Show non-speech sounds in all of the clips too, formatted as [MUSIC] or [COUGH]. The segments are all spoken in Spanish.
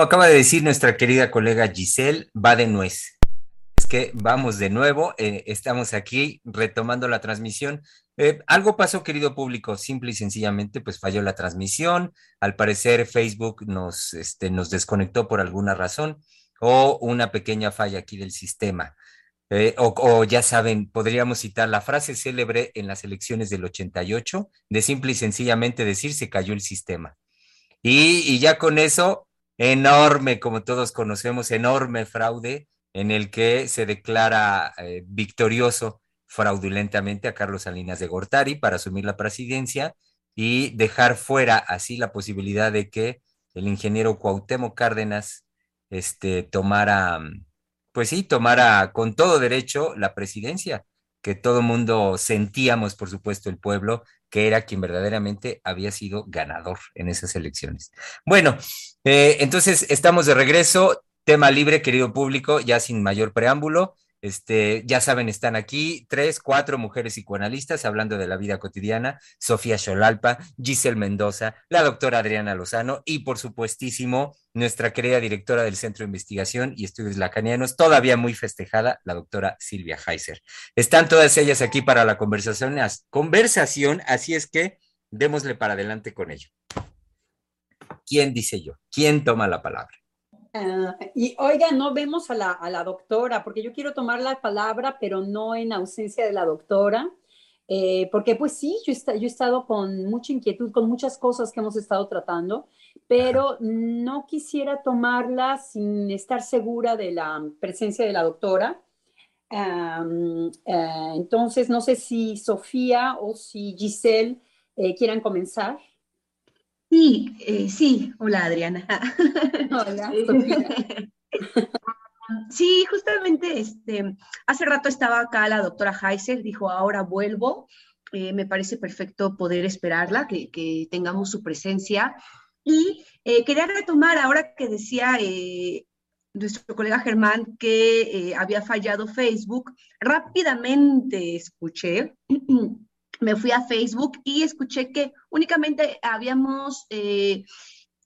Como acaba de decir nuestra querida colega Giselle, va de nuez. Es que vamos de nuevo, eh, estamos aquí retomando la transmisión. Eh, algo pasó, querido público, simple y sencillamente, pues falló la transmisión. Al parecer Facebook nos, este, nos desconectó por alguna razón o una pequeña falla aquí del sistema. Eh, o, o, ya saben, podríamos citar la frase célebre en las elecciones del 88, de simple y sencillamente decir se cayó el sistema. Y, y ya con eso enorme, como todos conocemos, enorme fraude en el que se declara eh, victorioso fraudulentamente a Carlos Salinas de Gortari para asumir la presidencia y dejar fuera así la posibilidad de que el ingeniero Cuauhtémoc Cárdenas este, tomara, pues sí, tomara con todo derecho la presidencia, que todo mundo sentíamos, por supuesto, el pueblo, que era quien verdaderamente había sido ganador en esas elecciones. Bueno, eh, entonces estamos de regreso, tema libre, querido público, ya sin mayor preámbulo. Este, ya saben, están aquí tres, cuatro mujeres psicoanalistas hablando de la vida cotidiana, Sofía Xolalpa, Giselle Mendoza, la doctora Adriana Lozano y por supuestísimo nuestra querida directora del Centro de Investigación y Estudios Lacanianos, todavía muy festejada, la doctora Silvia Heiser. Están todas ellas aquí para la conversación, conversación así es que démosle para adelante con ello. ¿Quién dice yo? ¿Quién toma la palabra? Uh, y oiga, no vemos a la, a la, doctora, porque yo quiero tomar la palabra, pero no en ausencia de la doctora, eh, porque pues sí, yo, está, yo he estado con mucha inquietud, con muchas cosas que hemos estado tratando, pero no quisiera tomarla sin estar segura de la presencia de la doctora. Um, uh, entonces, no sé si Sofía o si Giselle eh, quieran comenzar. Sí, eh, sí. Hola, Adriana. [LAUGHS] Hola. [LAUGHS] sí, justamente este, hace rato estaba acá la doctora Heiser, dijo, ahora vuelvo. Eh, me parece perfecto poder esperarla, que, que tengamos su presencia. Y eh, quería retomar ahora que decía eh, nuestro colega Germán que eh, había fallado Facebook. Rápidamente escuché [CLEARS THROAT] me fui a Facebook y escuché que únicamente habíamos eh,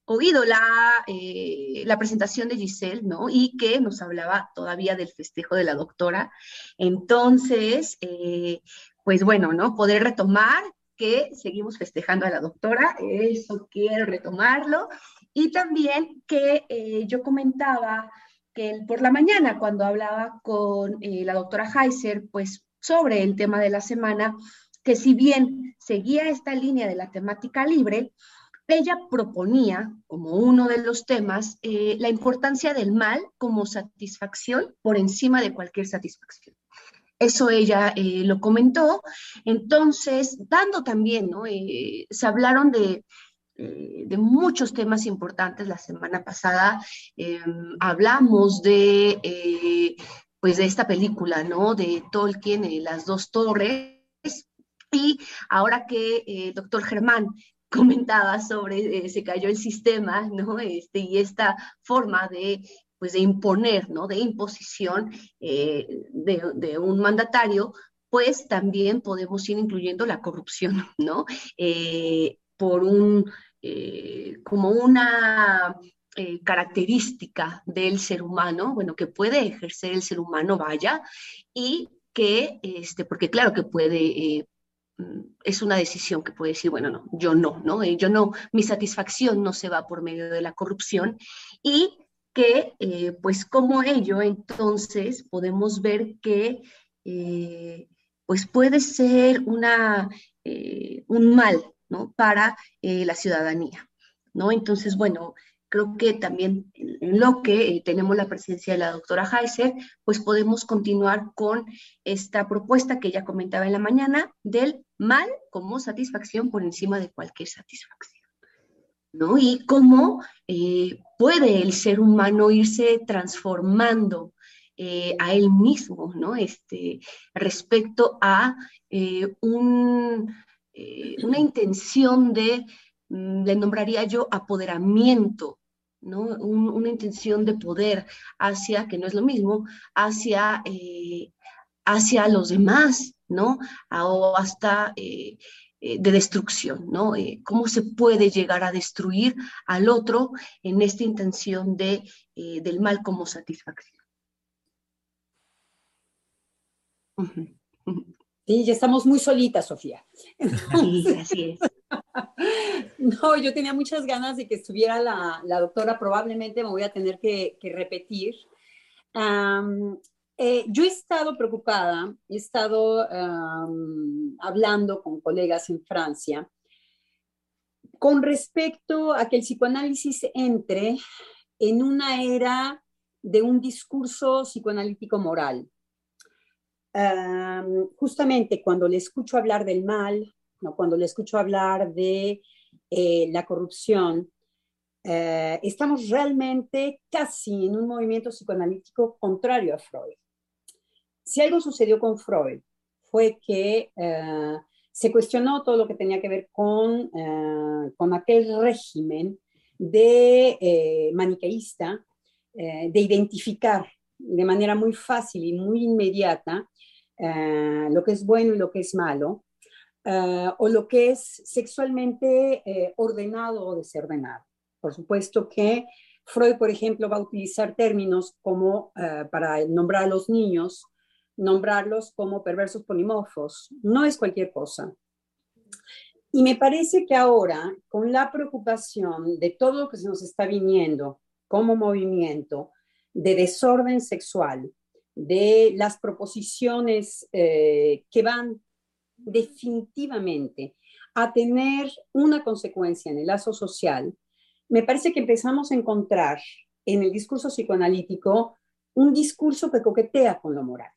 oído la, eh, la, presentación de Giselle, ¿no? Y que nos hablaba todavía del festejo de la doctora. Entonces, eh, pues bueno, ¿no? Poder retomar que seguimos festejando a la doctora, eso quiero retomarlo. Y también que yo comentaba que por la mañana, cuando hablaba con la doctora Heiser, pues sobre el tema de la semana, que si bien seguía esta línea de la temática libre, ella proponía como uno de los temas eh, la importancia del mal como satisfacción por encima de cualquier satisfacción. Eso ella eh, lo comentó. Entonces, dando también, ¿no? Eh, se hablaron de, de muchos temas importantes la semana pasada. Em, hablamos de, pues, de esta película, ¿no? De Tolkien, Las dos torres y ahora que el eh, doctor Germán [LAUGHS] comentaba sobre eh, se cayó el sistema, ¿no? Este, y esta forma de, pues, de imponer, ¿no? De imposición eh, de, un mandatario, pues también podemos ir incluyendo la corrupción, [LAUGHS] ¿no? Eh, por un, como una característica del ser humano, bueno, que puede ejercer el ser humano, vaya, y que, este, porque claro que puede es una decisión que puede decir, bueno, no, yo no, ¿no? Eh, yo no, mi satisfacción no se va por medio de la corrupción y que, eh, pues como ello, entonces podemos ver que, eh, pues puede ser una, un mal, ¿no? Para la ciudadanía, ¿no? Entonces, bueno, creo que también en lo que eh, tenemos la presencia de la doctora Heiser, pues podemos continuar con esta propuesta que ella comentaba en la mañana del mal como satisfacción por encima de cualquier satisfacción. ¿no? Y cómo eh, puede el ser humano irse transformando eh, a él mismo, ¿no? Este, respecto a un, una intención de, mm, le nombraría yo, apoderamiento una intención de poder hacia, que no es lo mismo, hacia, eh, hacia los demás, ¿no? O hasta eh, eh, de destrucción, ¿no? ¿Cómo se puede llegar a destruir al otro en esta intención de, del mal como satisfacción? Sí, ya estamos muy solitas, Sofía. Sí, así es. [LAUGHS] No, yo tenía muchas ganas de que estuviera la, doctora, probablemente me voy a tener que, repetir. Eh, yo he estado preocupada, he estado hablando con colegas en Francia con respecto a que el psicoanálisis entre en una era de un discurso psicoanalítico moral. justamente cuando le escucho hablar del mal, cuando le escucho hablar de eh, la corrupción, eh, estamos realmente casi en un movimiento psicoanalítico contrario a Freud. Si algo sucedió con Freud fue que eh, se cuestionó todo lo que tenía que ver con, con aquel régimen de maniqueísta, de identificar de manera muy fácil y muy inmediata lo que es bueno y lo que es malo, eh, o lo que es sexualmente eh, ordenado o desordenado. Por supuesto que Freud, por ejemplo, va a utilizar términos como eh, para nombrar a los niños, nombrarlos como perversos polimorfos. No es cualquier cosa. Y me parece que ahora, con la preocupación de todo lo que se nos está viniendo como movimiento de desorden sexual, de las proposiciones que van definitivamente a tener una consecuencia en el lazo social, me parece que empezamos a encontrar en el discurso psicoanalítico un discurso que coquetea con lo moral,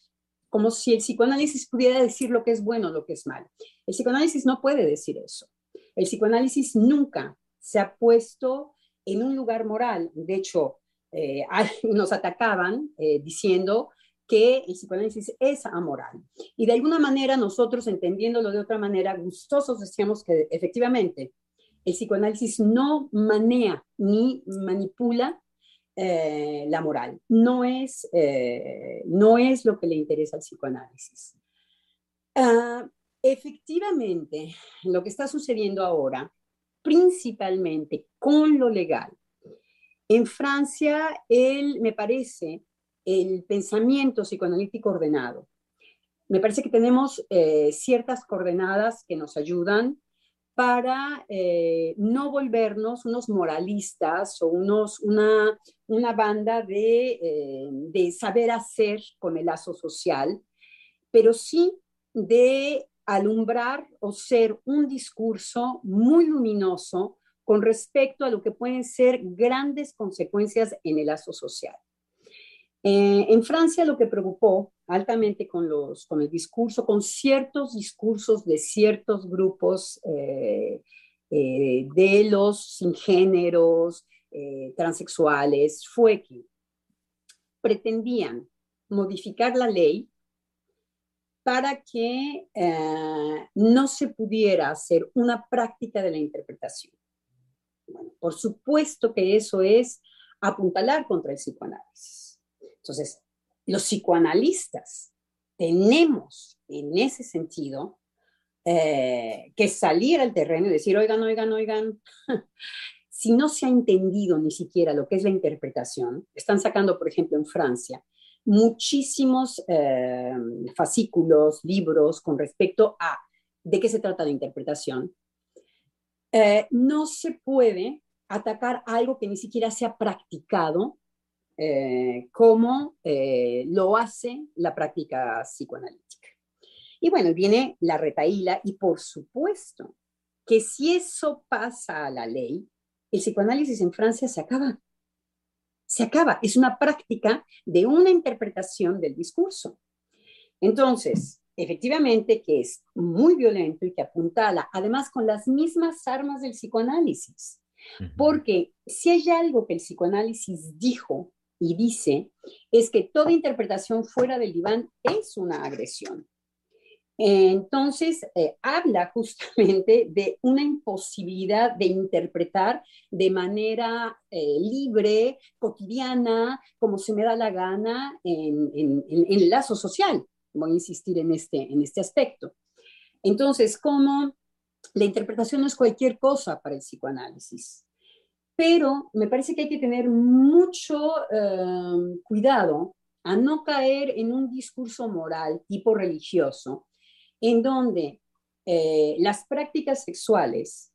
como si el psicoanálisis pudiera decir lo que es bueno, lo que es malo. El psicoanálisis no puede decir eso. El psicoanálisis nunca se ha puesto en un lugar moral. De hecho, eh, [LAUGHS] nos atacaban eh, diciendo que el psicoanálisis es amoral. Y de alguna manera nosotros, entendiéndolo de otra manera, gustosos decíamos que efectivamente el psicoanálisis no manea ni manipula eh, la moral. No es, eh, no es lo que le interesa al psicoanálisis. Ah, efectivamente, lo que está sucediendo ahora, principalmente con lo legal, en Francia, él me parece el pensamiento psicoanalítico ordenado. Me parece que tenemos eh, ciertas coordenadas que nos ayudan para eh, no volvernos unos moralistas o unos, una, una banda de, eh, de saber hacer con el lazo social, pero sí de alumbrar o ser un discurso muy luminoso con respecto a lo que pueden ser grandes consecuencias en el lazo social. Eh, en Francia lo que preocupó altamente con, el discurso, con ciertos discursos de ciertos grupos eh, eh, de los sin géneros, transexuales, fue que pretendían modificar la ley para que no se pudiera hacer una práctica de la interpretación. Bueno, por supuesto que eso es apuntalar contra el psicoanálisis entonces, los psicoanalistas tenemos en ese sentido eh, que salir al terreno y decir, oigan, oigan, oigan, [LAUGHS] si no se ha entendido ni siquiera lo que es la interpretación, están sacando, por ejemplo, en Francia, muchísimos eh, fascículos, libros con respecto a de qué se trata la interpretación, eh, no se puede atacar algo que ni siquiera se ha practicado eh, como eh, lo hace la práctica psicoanalítica. Y bueno, viene la retaíla y por supuesto que si eso pasa a la ley, el psicoanálisis en Francia se acaba. Se acaba. Es una práctica de una interpretación del discurso. Entonces, efectivamente, que es muy violento y que apuntala, además con las mismas armas del psicoanálisis. Porque si hay algo que el psicoanálisis dijo y dice, es que toda interpretación fuera del diván es una agresión. Entonces, eh, habla justamente de una imposibilidad de interpretar de manera eh, libre, cotidiana, como se me da la gana en, el lazo social. Voy a insistir en este, en este aspecto. Entonces, como la interpretación no es cualquier cosa para el psicoanálisis, pero me parece que hay que tener mucho eh, cuidado a no caer en un discurso moral tipo religioso en donde eh, las prácticas sexuales,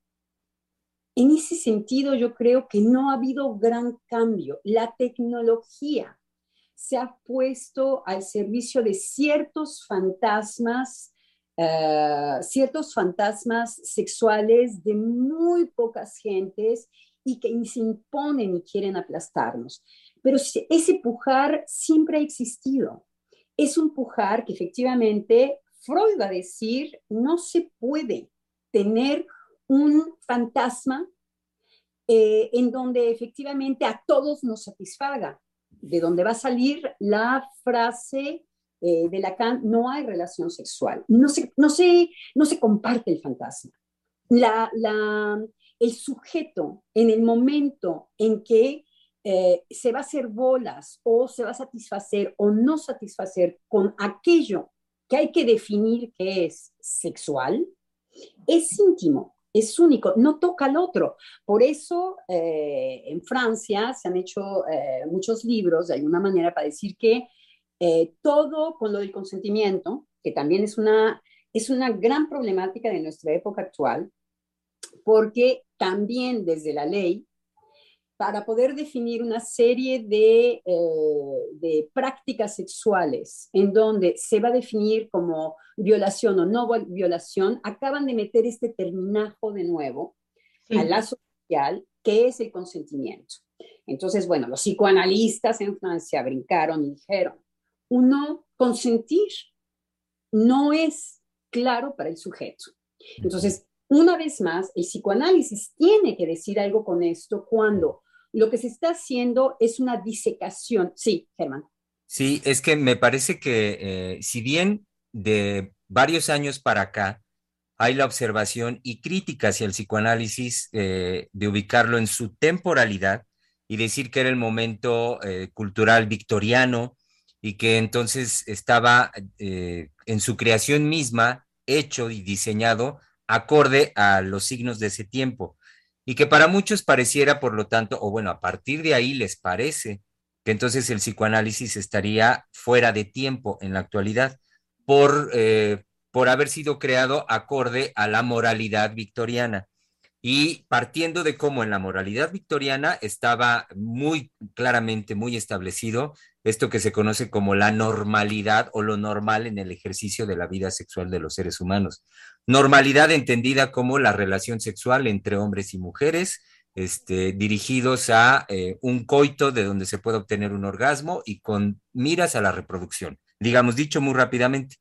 en ese sentido yo creo que no ha habido gran cambio. La tecnología se ha puesto al servicio de ciertos fantasmas, eh, ciertos fantasmas sexuales de muy pocas gentes y que se imponen y quieren aplastarnos. Pero ese pujar siempre ha existido. Es un pujar que efectivamente Freud va a decir, no se puede tener un fantasma eh, en donde efectivamente a todos nos satisfaga, de donde va a salir la frase eh, de Lacan, no hay relación sexual, no se, no no se comparte el fantasma. La, el sujeto en el momento en que eh, se va a hacer bolas o se va a satisfacer o no satisfacer con aquello que hay que definir qué es sexual, es íntimo, es único, no toca al otro. Por eso eh, en Francia se han hecho eh, muchos libros de alguna manera para decir que todo con lo del consentimiento, que también es una, es una gran problemática de nuestra época actual, porque también desde la ley para poder definir una serie de, eh, de, prácticas sexuales en donde se va a definir como violación o no violación, acaban de meter este terminajo de nuevo al lazo social, que es el consentimiento. Entonces, bueno, los psicoanalistas en Francia brincaron y dijeron, uno, consentir no es claro para el sujeto. Entonces, una vez más, el psicoanálisis tiene que decir algo con esto cuando lo que se está haciendo es una disecación. Sí, Germán. Sí, es que me parece que eh, si bien de varios años para acá hay la observación y crítica hacia el psicoanálisis eh, de ubicarlo en su temporalidad y decir que era el momento eh, cultural victoriano y que entonces estaba en su creación misma hecho y diseñado acorde a los signos de ese tiempo y que para muchos pareciera, por lo tanto, o bueno, a partir de ahí les parece que entonces el psicoanálisis estaría fuera de tiempo en la actualidad por, eh, por haber sido creado acorde a la moralidad victoriana. Y partiendo de cómo en la moralidad victoriana estaba muy claramente, muy establecido esto que se conoce como la normalidad o lo normal en el ejercicio de la vida sexual de los seres humanos. Normalidad entendida como la relación sexual entre hombres y mujeres, este, dirigidos a eh, un coito de donde se puede obtener un orgasmo y con miras a la reproducción, digamos dicho muy rápidamente.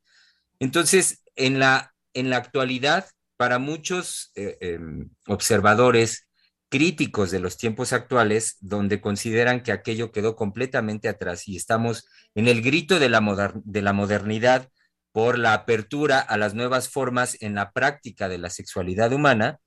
Entonces, en la, en la actualidad, para muchos eh, em, observadores críticos de los tiempos actuales, donde consideran que aquello quedó completamente atrás y estamos en el grito de la, de la modernidad por la apertura a las nuevas formas en la práctica de la sexualidad humana.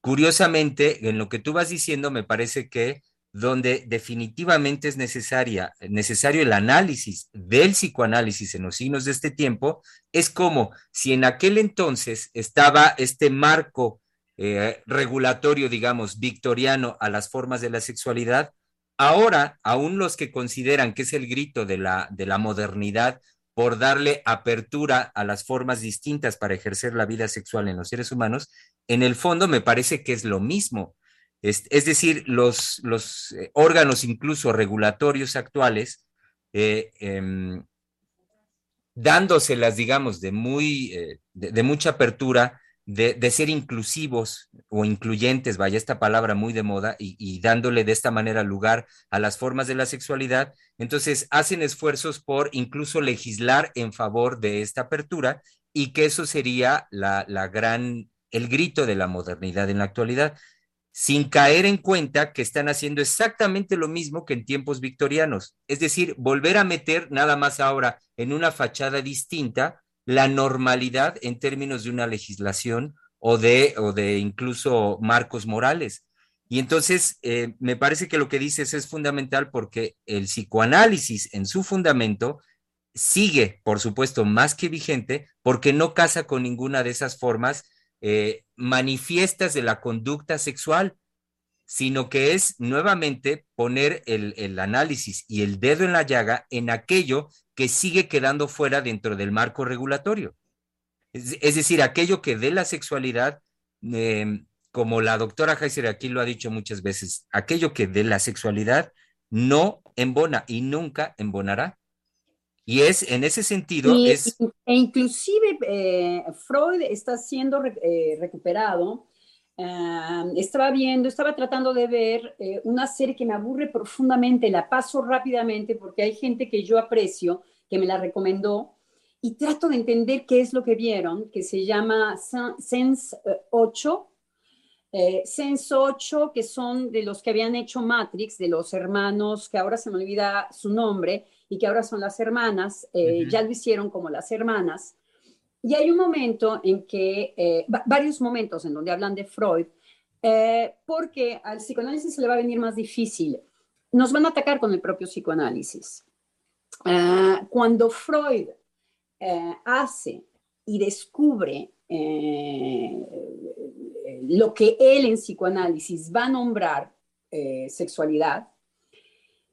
Curiosamente, en lo que tú vas diciendo, me parece que donde definitivamente es necesario el análisis del psicoanálisis en los signos de este tiempo, es como si en aquel entonces estaba este marco eh, regulatorio, digamos, victoriano a las formas de la sexualidad, ahora aún los que consideran que es el grito de la, de la modernidad por darle apertura a las formas distintas para ejercer la vida sexual en los seres humanos, en el fondo me parece que es lo mismo. Es, decir, los, los, eh, órganos incluso regulatorios actuales, eh, em, dándoselas, digamos, de, muy, eh, de, mucha apertura, de, ser inclusivos o incluyentes, vaya esta palabra muy de moda, y, dándole de esta manera lugar a las formas de la sexualidad, entonces hacen esfuerzos por incluso legislar en favor de esta apertura y que eso sería la, la gran, el grito de la modernidad en la actualidad, sin caer en cuenta que están haciendo exactamente lo mismo que en tiempos victorianos, es decir, volver a meter nada más ahora en una fachada distinta la normalidad en términos de una legislación o de, o de incluso marcos morales. Y entonces, eh, me parece que lo que dices es fundamental porque el psicoanálisis en su fundamento sigue, por supuesto, más que vigente porque no casa con ninguna de esas formas eh, manifiestas de la conducta sexual, sino que es nuevamente poner el, el análisis y el dedo en la llaga en aquello que sigue quedando fuera dentro del marco regulatorio. Es, decir, aquello que de la sexualidad, em, como la doctora Heiser aquí lo ha dicho muchas veces, aquello que de la sexualidad no embona y nunca embonará. Y es en ese sentido. es... E inclusive eh, Freud está siendo eh, recuperado. Ah, estaba viendo, estaba tratando de ver eh, una serie que me aburre profundamente, la paso rápidamente porque hay gente que yo aprecio que me la recomendó y trato de entender qué es lo que vieron, que se llama Sense 8. Eh, Sense 8, que son de los que habían hecho Matrix, de los hermanos, que ahora se me olvida su nombre, y que ahora son las hermanas, eh, ya lo hicieron como las hermanas. Y hay un momento en que, eh, varios momentos en donde hablan de Freud, porque al psicoanálisis se le va a venir más difícil. Nos van a atacar con el propio psicoanálisis. Ah, cuando Freud eh, hace y descubre eh, lo que él en psicoanálisis va a nombrar eh, sexualidad,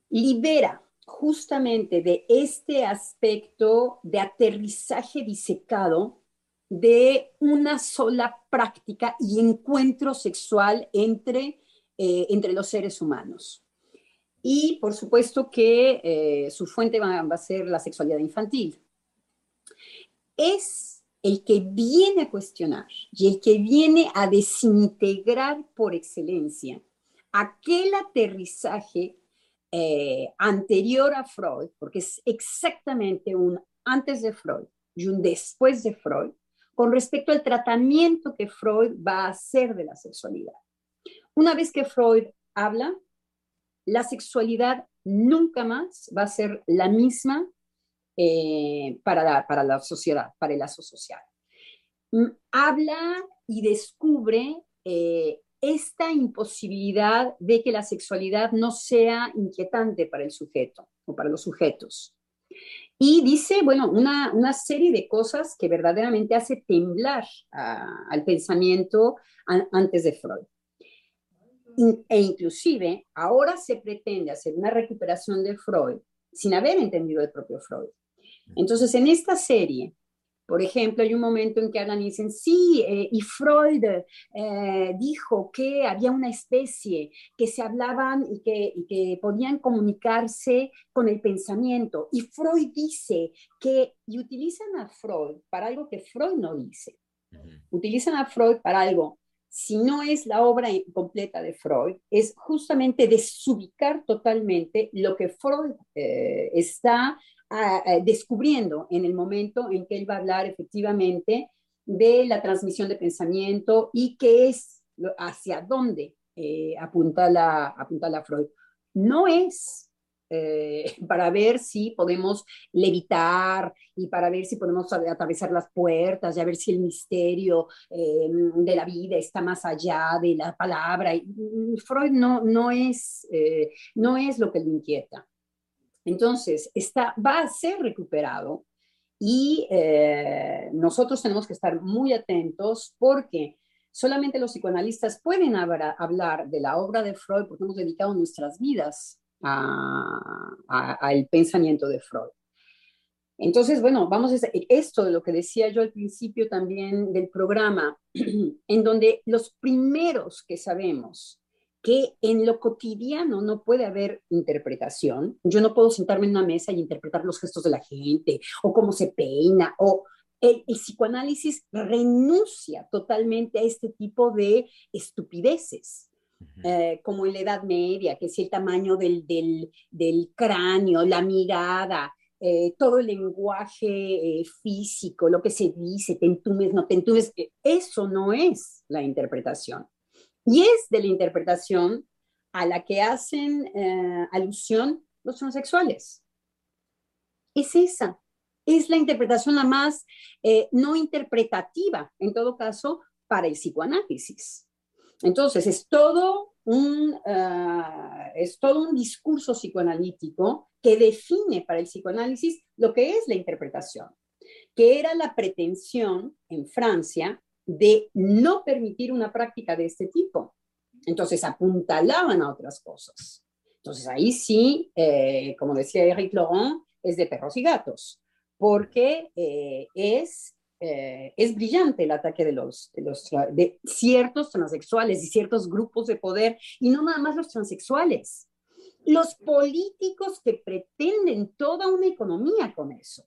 libera justamente de este aspecto de aterrizaje disecado de una sola práctica y encuentro sexual entre, entre los seres humanos. Y por supuesto que eh, su fuente va, a ser la sexualidad infantil. Es el que viene a cuestionar y el que viene a desintegrar por excelencia aquel aterrizaje eh, anterior a Freud, porque es exactamente un antes de Freud y un después de Freud, con respecto al tratamiento que Freud va a hacer de la sexualidad. Una vez que Freud habla, la sexualidad nunca más va a ser la misma eh, para, la, sociedad, para el lazo social. Mm, habla y descubre eh, esta imposibilidad de que la sexualidad no sea inquietante para el sujeto o para los sujetos. Y dice, bueno, una, serie de cosas que verdaderamente hace temblar al pensamiento antes de Freud e inclusive ahora se pretende hacer una recuperación de Freud sin haber entendido el propio Freud. Entonces, en esta serie, por ejemplo, hay un momento en que hablan y dicen, sí, eh, y Freud eh, dijo que había una especie que se hablaban y que, y que, podían comunicarse con el pensamiento. Y Freud dice que, y utilizan a Freud para algo que Freud no dice. Utilizan a Freud para algo si no es la obra completa de Freud, es justamente desubicar totalmente lo que Freud eh, está ah, descubriendo en el momento en que él va a hablar efectivamente de la transmisión de pensamiento y qué es hacia dónde eh, apunta, la, apunta la Freud. No es eh, [LAUGHS] para ver si podemos levitar y para ver si podemos atravesar las puertas y a ver si el misterio eh, de la vida está más allá de la palabra. Mm, Freud no, no, es, eh, no es lo que le inquieta. Entonces, está, va a ser recuperado y nosotros tenemos que estar muy atentos porque solamente los psicoanalistas pueden hablar de la obra de Freud porque hemos dedicado nuestras vidas al pensamiento de Freud. Entonces, bueno, vamos a esto de lo que decía yo al principio también del programa, [CLEARS THROAT] en donde los primeros que sabemos que en lo cotidiano no puede haber interpretación, yo no puedo sentarme en una mesa y interpretar los gestos de la gente o cómo se peina o el, psicoanálisis renuncia totalmente a este tipo de estupideces. Eh, como en la Edad Media, que es el tamaño del, del, cráneo, la mirada, eh, todo el lenguaje eh, físico, lo que se dice, te entumes, no te entumes, eso no es la interpretación. Y es de la interpretación a la que hacen alusión los transexuales. Es esa, es la interpretación la más eh, no interpretativa, en todo caso, para el psicoanálisis. Entonces, es todo un, ah, es todo un discurso psicoanalítico que define para el psicoanálisis lo que es la interpretación, que era la pretensión en Francia de no permitir una práctica de este tipo. Entonces, apuntalaban a otras cosas. Entonces, ahí sí, eh, como decía Eric Laurent, es de perros y gatos porque eh, es, eh, es brillante el ataque de, de, los, de ciertos transexuales y ciertos grupos de poder, y no nada más los transexuales, los políticos que pretenden toda una economía con eso.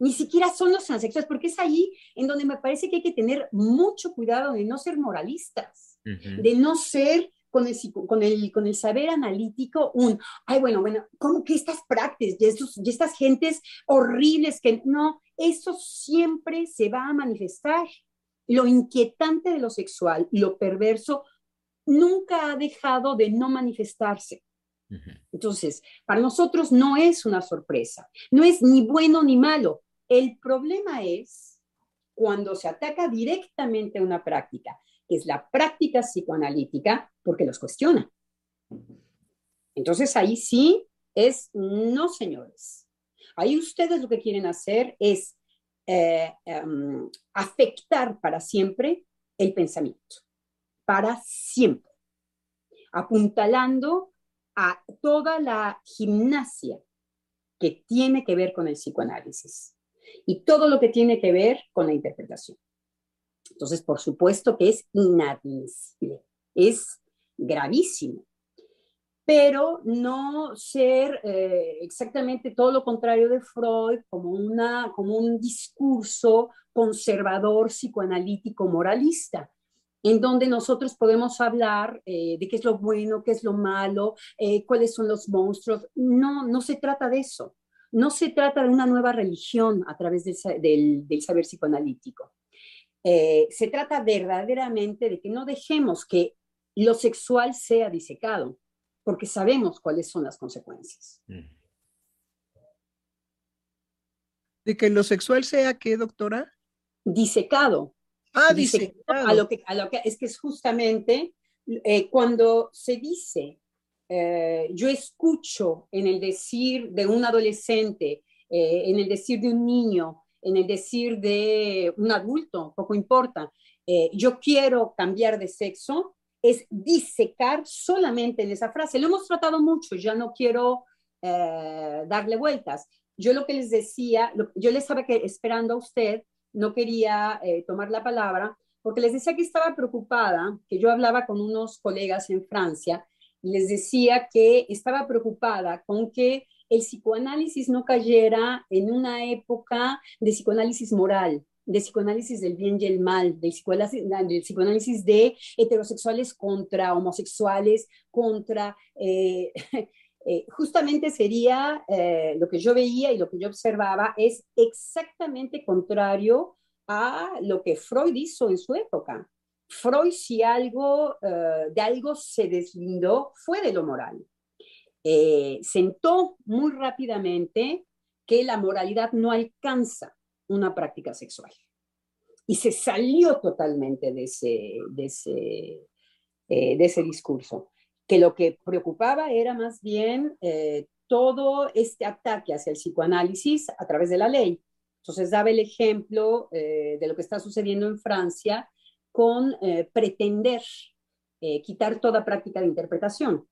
Ni siquiera son los transexuales, porque es ahí en donde me parece que hay que tener mucho cuidado de no ser moralistas, de no ser con el, con el, con el saber analítico un, ay, bueno, bueno, ¿cómo que estas prácticas y, estos, y estas gentes horribles que no, eso siempre se va a manifestar. Lo inquietante de lo sexual, lo perverso, nunca ha dejado de no manifestarse. Entonces, para nosotros no es una sorpresa, no es ni bueno ni malo. El problema es cuando se ataca directamente a una práctica que es la práctica psicoanalítica, porque los cuestiona. Entonces ahí sí es, no señores, ahí ustedes lo que quieren hacer es eh, em, afectar para siempre el pensamiento, para siempre, apuntalando a toda la gimnasia que tiene que ver con el psicoanálisis y todo lo que tiene que ver con la interpretación. Entonces, por supuesto que es inadmisible, es gravísimo, pero no ser eh, exactamente todo lo contrario de Freud como, una, como un discurso conservador, psicoanalítico, moralista, en donde nosotros podemos hablar eh, de qué es lo bueno, qué es lo malo, eh, cuáles son los monstruos. No, no se trata de eso. No se trata de una nueva religión a través del, del saber psicoanalítico. Eh, se trata verdaderamente de que no dejemos que lo sexual sea disecado, porque sabemos cuáles son las consecuencias. ¿De que lo sexual sea qué, doctora? Disecado. Ah, disecado. A lo que, a lo que es que es justamente eh, cuando se dice, eh, yo escucho en el decir de un adolescente, en el decir de un niño, en el decir de un adulto, poco importa, eh, yo quiero cambiar de sexo, es disecar solamente en esa frase. Lo hemos tratado mucho, ya no quiero eh, darle vueltas. Yo lo que les decía, yo les estaba que, esperando a usted, no quería eh, tomar la palabra, porque les decía que estaba preocupada, que yo hablaba con unos colegas en Francia, les decía que estaba preocupada con que el psicoanálisis no cayera en una época de psicoanálisis moral, de psicoanálisis del bien y el mal, del psicoanálisis, de heterosexuales contra homosexuales, contra... Eh, [LAUGHS] eh, justamente sería eh, lo que yo veía y lo que yo observaba es exactamente contrario a lo que Freud hizo en su época. Freud, si algo de algo se deslindó, fue de lo moral. Eh, sentó muy rápidamente que la moralidad no alcanza una práctica sexual. Y se salió totalmente de ese, de ese, eh, de ese discurso, que lo que preocupaba era más bien eh, todo este ataque hacia el psicoanálisis a través de la ley. Entonces daba el ejemplo de lo que está sucediendo en Francia con pretender quitar toda práctica de interpretación.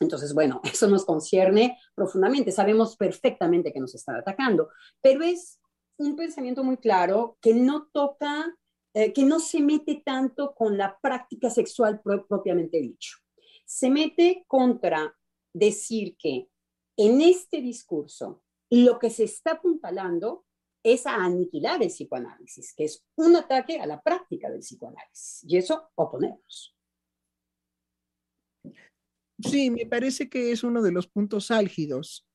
Entonces, bueno, [LAUGHS] eso nos concierne profundamente. Sabemos perfectamente que nos están atacando, pero es un pensamiento muy claro que no toca, eh, que no se mete tanto con la práctica sexual propiamente dicho. Se mete contra decir que en este discurso lo que se está apuntalando es a aniquilar el psicoanálisis, que es un ataque a la práctica del psicoanálisis. Y eso oponemos. Sí, me parece que es uno de los puntos álgidos.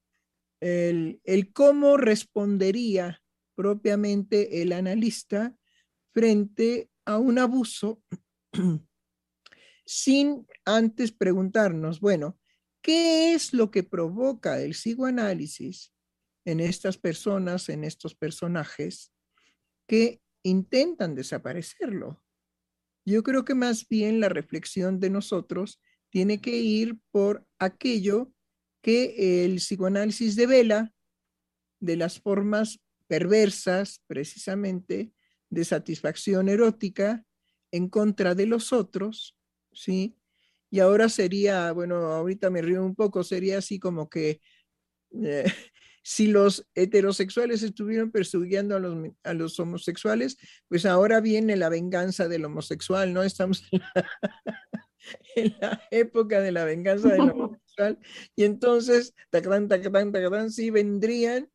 El, el cómo respondería propiamente el analista frente a un abuso [CLEARS THROAT] sin antes preguntarnos, bueno, ¿qué es lo que provoca el psicoanálisis en estas personas, en estos personajes que intentan desaparecerlo? Yo creo que más bien la reflexión de nosotros tiene que ir por aquello que el psicoanálisis devela de las formas perversas, precisamente, de satisfacción erótica en contra de los otros, ¿sí? Y ahora sería, bueno, ahorita me río un poco, sería así como que eh, si los heterosexuales estuvieron persiguiendo a los, a los, homosexuales, pues ahora viene la venganza del homosexual, ¿no? Estamos en la, [LAUGHS] época de la venganza del [LAUGHS] homosexual. Y entonces, tacatán, tacatán, tacatán, sí vendrían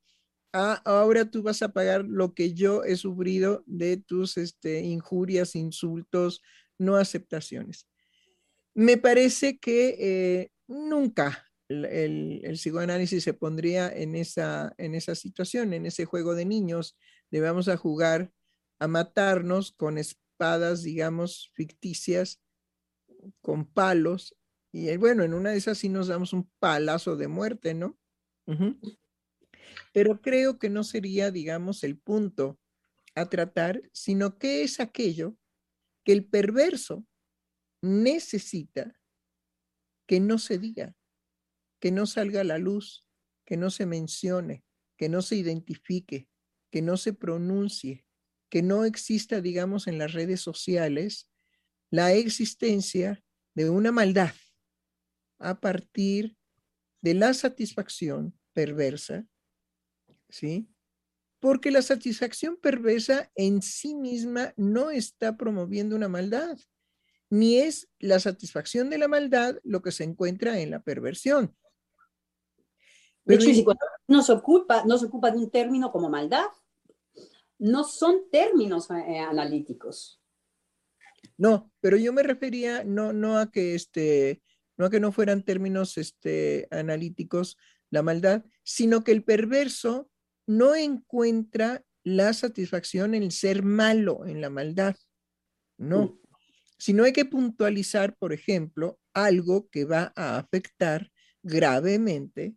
Ah, ahora tú vas a pagar lo que yo he sufrido de tus este, injurias, insultos, no aceptaciones. Me parece que eh, nunca el, psicoanálisis se pondría en esa, en esa situación, en ese juego de niños, de vamos a jugar a matarnos con espadas, digamos, ficticias, con palos. Y eh, bueno, en una de esas sí nos damos un palazo de muerte, ¿no? Pero creo que no sería, digamos, el punto a tratar, sino que es aquello que el perverso necesita que no se diga, que no salga a la luz, que no se mencione, que no se identifique, que no se pronuncie, que no exista, digamos, en las redes sociales la existencia de una maldad a partir de la satisfacción perversa ¿sí? Porque la satisfacción perversa en sí misma no está promoviendo una maldad, ni es la satisfacción de la maldad lo que se encuentra en la perversión. De hecho, si nos ocupa, nos ocupa de un término como maldad, no son términos eh, analíticos. No, pero yo me refería no, no a que este, no a que no fueran términos este, analíticos la maldad, sino que el perverso no encuentra la satisfacción en ser malo, en la maldad. No. Mm. Sino hay que puntualizar, por ejemplo, algo que va a afectar gravemente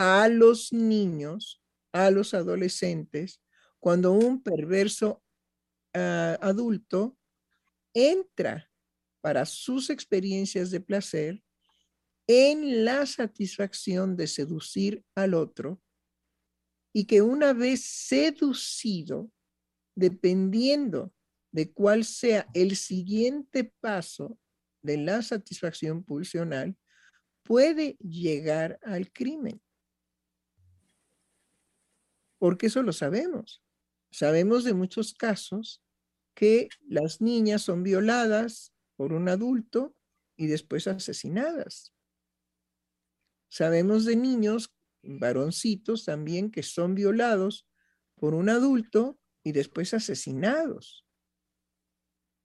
a los niños, a los adolescentes, cuando un perverso ah, adulto entra para sus experiencias de placer en la satisfacción de seducir al otro y que una vez seducido, dependiendo de cuál sea el siguiente paso de la satisfacción pulsional, puede llegar al crimen. Porque eso lo sabemos. Sabemos de muchos casos que las niñas son violadas por un adulto y después asesinadas. Sabemos de niños varoncitos también que son violados por un adulto y después asesinados.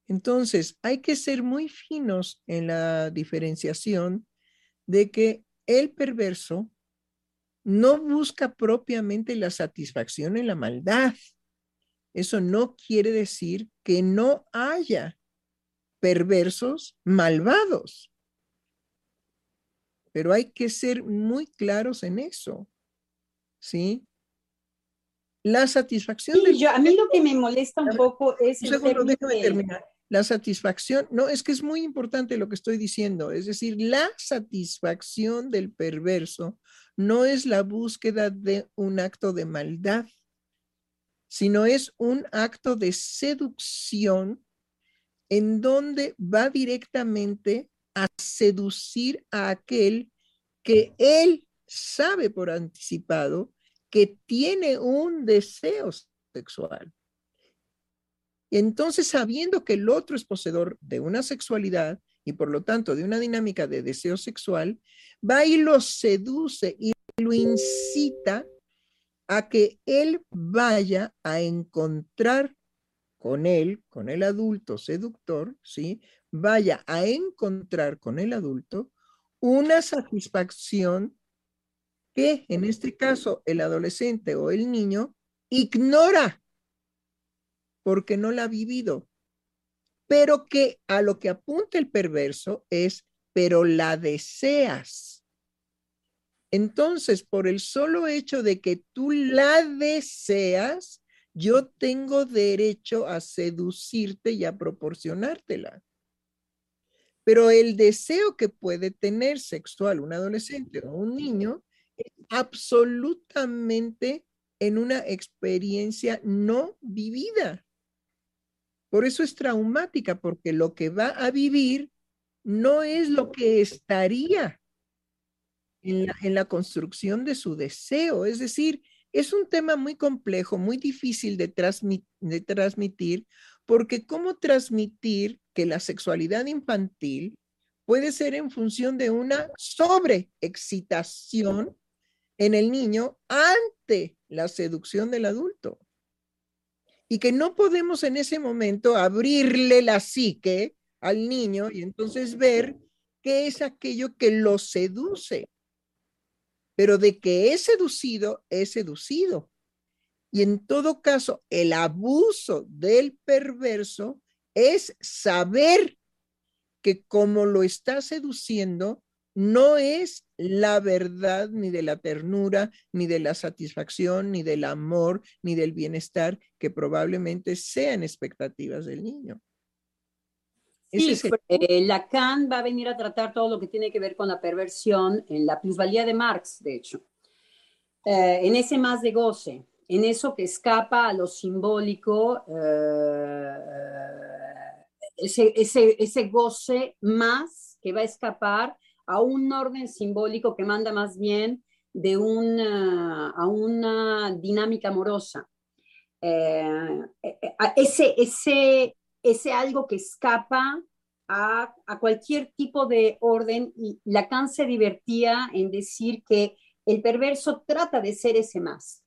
Entonces, hay que ser muy finos en la diferenciación de que el perverso no busca propiamente la satisfacción en la maldad. Eso no quiere decir que no haya perversos malvados pero hay que ser muy claros en eso, ¿sí? La satisfacción... Sí, yo, a mí lo que me molesta un poco es... Un segundo, déjame terminar. La satisfacción, no, es que es muy importante lo que estoy diciendo, es decir, la satisfacción del perverso no es la búsqueda de un acto de maldad, sino es un acto de seducción en donde va directamente a seducir a aquel que él sabe por anticipado que tiene un deseo sexual. Entonces, sabiendo que el otro es poseedor de una sexualidad y por lo tanto de una dinámica de deseo sexual, va y lo seduce y lo incita a que él vaya a encontrar con él, con el adulto seductor, ¿sí? Vaya a encontrar con el adulto una satisfacción que en este caso el adolescente o el niño ignora porque no la ha vivido, pero que a lo que apunta el perverso es, pero la deseas. Entonces, por el solo hecho de que tú la deseas, yo tengo derecho a seducirte y a proporcionártela. Pero el deseo que puede tener sexual un adolescente o un niño es absolutamente en una experiencia no vivida. Por eso es traumática, porque lo que va a vivir no es lo que estaría en la, construcción de su deseo. Es decir, es un tema muy complejo, muy difícil de, transmitir, porque ¿cómo transmitir que la sexualidad infantil puede ser en función de una sobreexcitación en el niño ante la seducción del adulto? Y que no podemos en ese momento abrirle la psique al niño y entonces ver qué es aquello que lo seduce pero de que es seducido, es seducido. Y en todo caso, el abuso del perverso es saber que como lo está seduciendo, no es la verdad ni de la ternura, ni de la satisfacción, ni del amor, ni del bienestar que probablemente sean expectativas del niño. Sí, Lacan va a venir a tratar todo lo que tiene que ver con la perversión en la plusvalía de Marx, de hecho. Eh, en ese más de goce, en eso que escapa a lo simbólico, eh, ese, ese, ese goce más que va a escapar a un orden simbólico que manda más bien de una, a una dinámica amorosa. ese, ese ese algo que escapa a, cualquier tipo de orden y Lacan se divertía en decir que el perverso trata de ser ese más,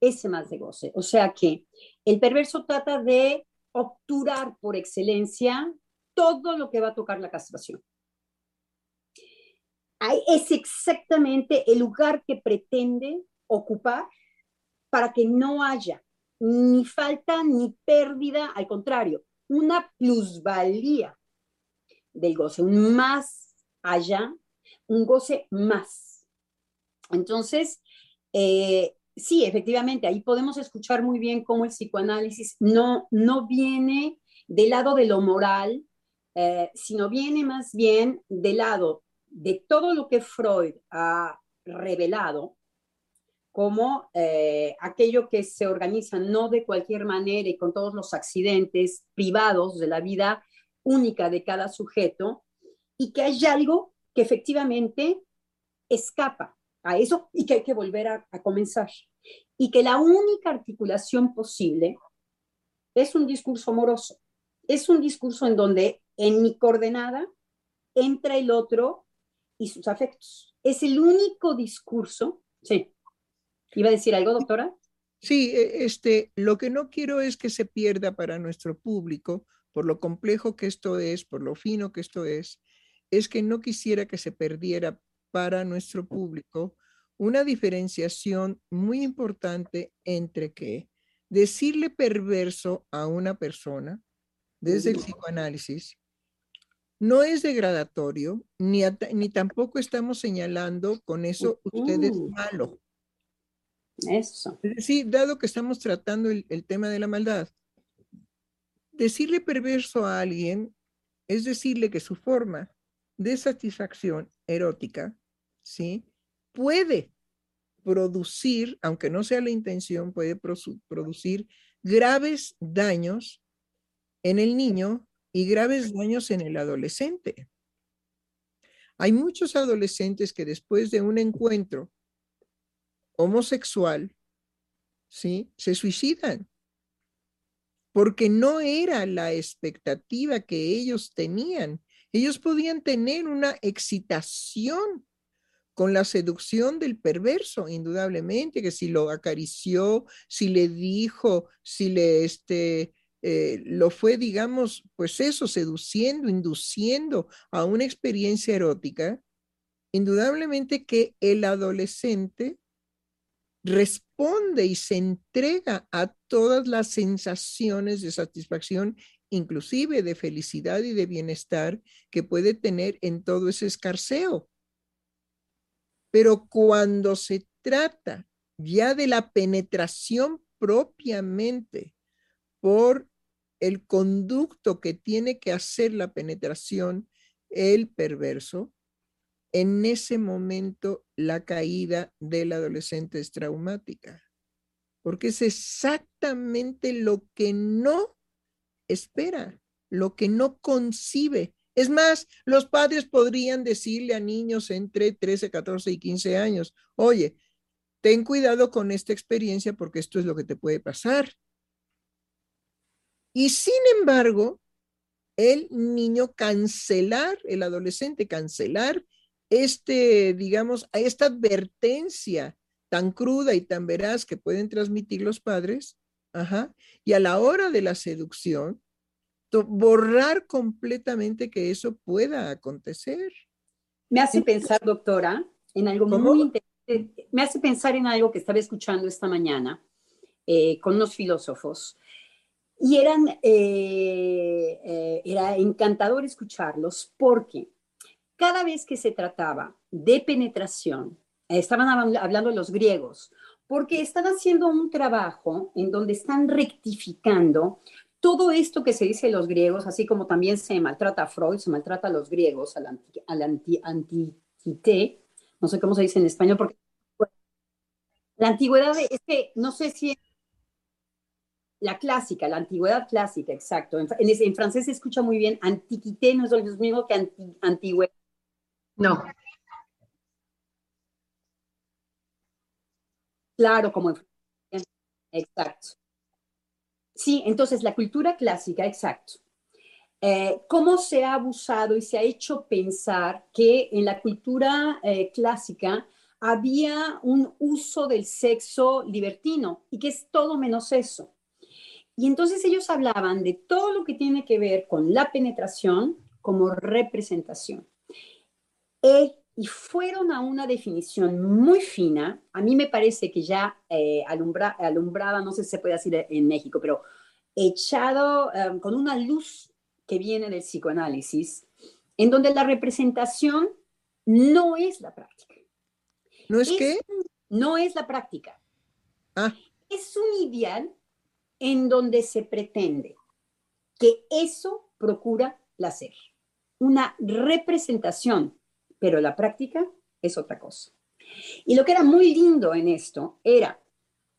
ese más de goce. O sea que el perverso trata de obturar por excelencia todo lo que va a tocar la castración. Es exactamente el lugar que pretende ocupar para que no haya ni falta ni pérdida, al contrario, una plusvalía del goce, un más allá, un goce más. Entonces, eh, sí, efectivamente, ahí podemos escuchar muy bien cómo el psicoanálisis no, no viene del lado de lo moral, eh, sino viene más bien del lado de todo lo que Freud ha revelado como eh, aquello que se organiza no de cualquier manera y con todos los accidentes privados de la vida única de cada sujeto, y que hay algo que efectivamente escapa a eso y que hay que volver a, a comenzar. Y que la única articulación posible es un discurso amoroso, es un discurso en donde en mi coordenada entra el otro y sus afectos. Es el único discurso, sí, ¿Iba a decir algo, doctora? Sí, e, este, lo que no quiero es que se pierda para nuestro público, por lo complejo que esto es, por lo fino que esto es, es que no quisiera que se perdiera para nuestro público una diferenciación muy importante entre que decirle perverso a una persona desde el psicoanálisis no es degradatorio, ni, ni tampoco estamos señalando con eso usted es malo. Eso. Es decir, dado que estamos tratando el, tema de la maldad, decirle perverso a alguien es decirle que su forma de satisfacción erótica, ¿sí? Puede producir, aunque no sea la intención, puede producir graves daños en el niño y graves daños en el adolescente. Hay muchos adolescentes que después de un encuentro homosexual, ¿sí? Se suicidan porque no era la expectativa que ellos tenían. Ellos podían tener una excitación con la seducción del perverso, indudablemente, que si lo acarició, si le dijo, si le este, eh, lo fue, digamos, pues eso, seduciendo, induciendo a una experiencia erótica, indudablemente que el adolescente responde y se entrega a todas las sensaciones de satisfacción, inclusive de felicidad y de bienestar que puede tener en todo ese escarceo. Pero cuando se trata ya de la penetración propiamente por el conducto que tiene que hacer la penetración, el perverso, en ese momento la caída del adolescente es traumática, porque es exactamente lo que no espera, lo que no concibe. Es más, los padres podrían decirle a niños entre 13, 14 y 15 años, oye, ten cuidado con esta experiencia porque esto es lo que te puede pasar. Y sin embargo, el niño cancelar, el adolescente cancelar este, digamos, a esta advertencia tan cruda y tan veraz que pueden transmitir los padres, ajá, y a la hora de la seducción, borrar completamente que eso pueda acontecer. Me hace pensar, doctora, en algo muy interesante. Me hace pensar en algo que estaba escuchando esta mañana eh, con unos filósofos. Y eran, eh, eh, era encantador escucharlos porque cada vez que se trataba de penetración, estaban hablando los griegos, porque están haciendo un trabajo en donde están rectificando todo esto que se dice de los griegos, así como también se maltrata a Freud, se maltrata a los griegos, al, anti, anti, antiquité, no sé cómo se dice en español, porque la antigüedad es que no sé si la clásica, la antigüedad clásica, exacto. En, en, francés se escucha muy bien, antiquité no es lo mismo que anti, antigüedad. No. Claro, como en... Exacto. Sí, entonces la cultura clásica, exacto. Eh, ¿Cómo se ha abusado y se ha hecho pensar que en la cultura eh, clásica había un uso del sexo libertino y que es todo menos eso? Y entonces ellos hablaban de todo lo que tiene que ver con la penetración como representación. E, y fueron a una definición muy fina, a mí me parece que ya eh, alumbrada, no sé si se puede decir en México, pero echado em, con una luz que viene del psicoanálisis, en donde la representación no es la práctica. ¿No es, qué? No es la práctica. Ah. Es un ideal en donde se pretende que eso procura placer. Una representación pero la práctica es otra cosa. Y lo que era muy lindo en esto era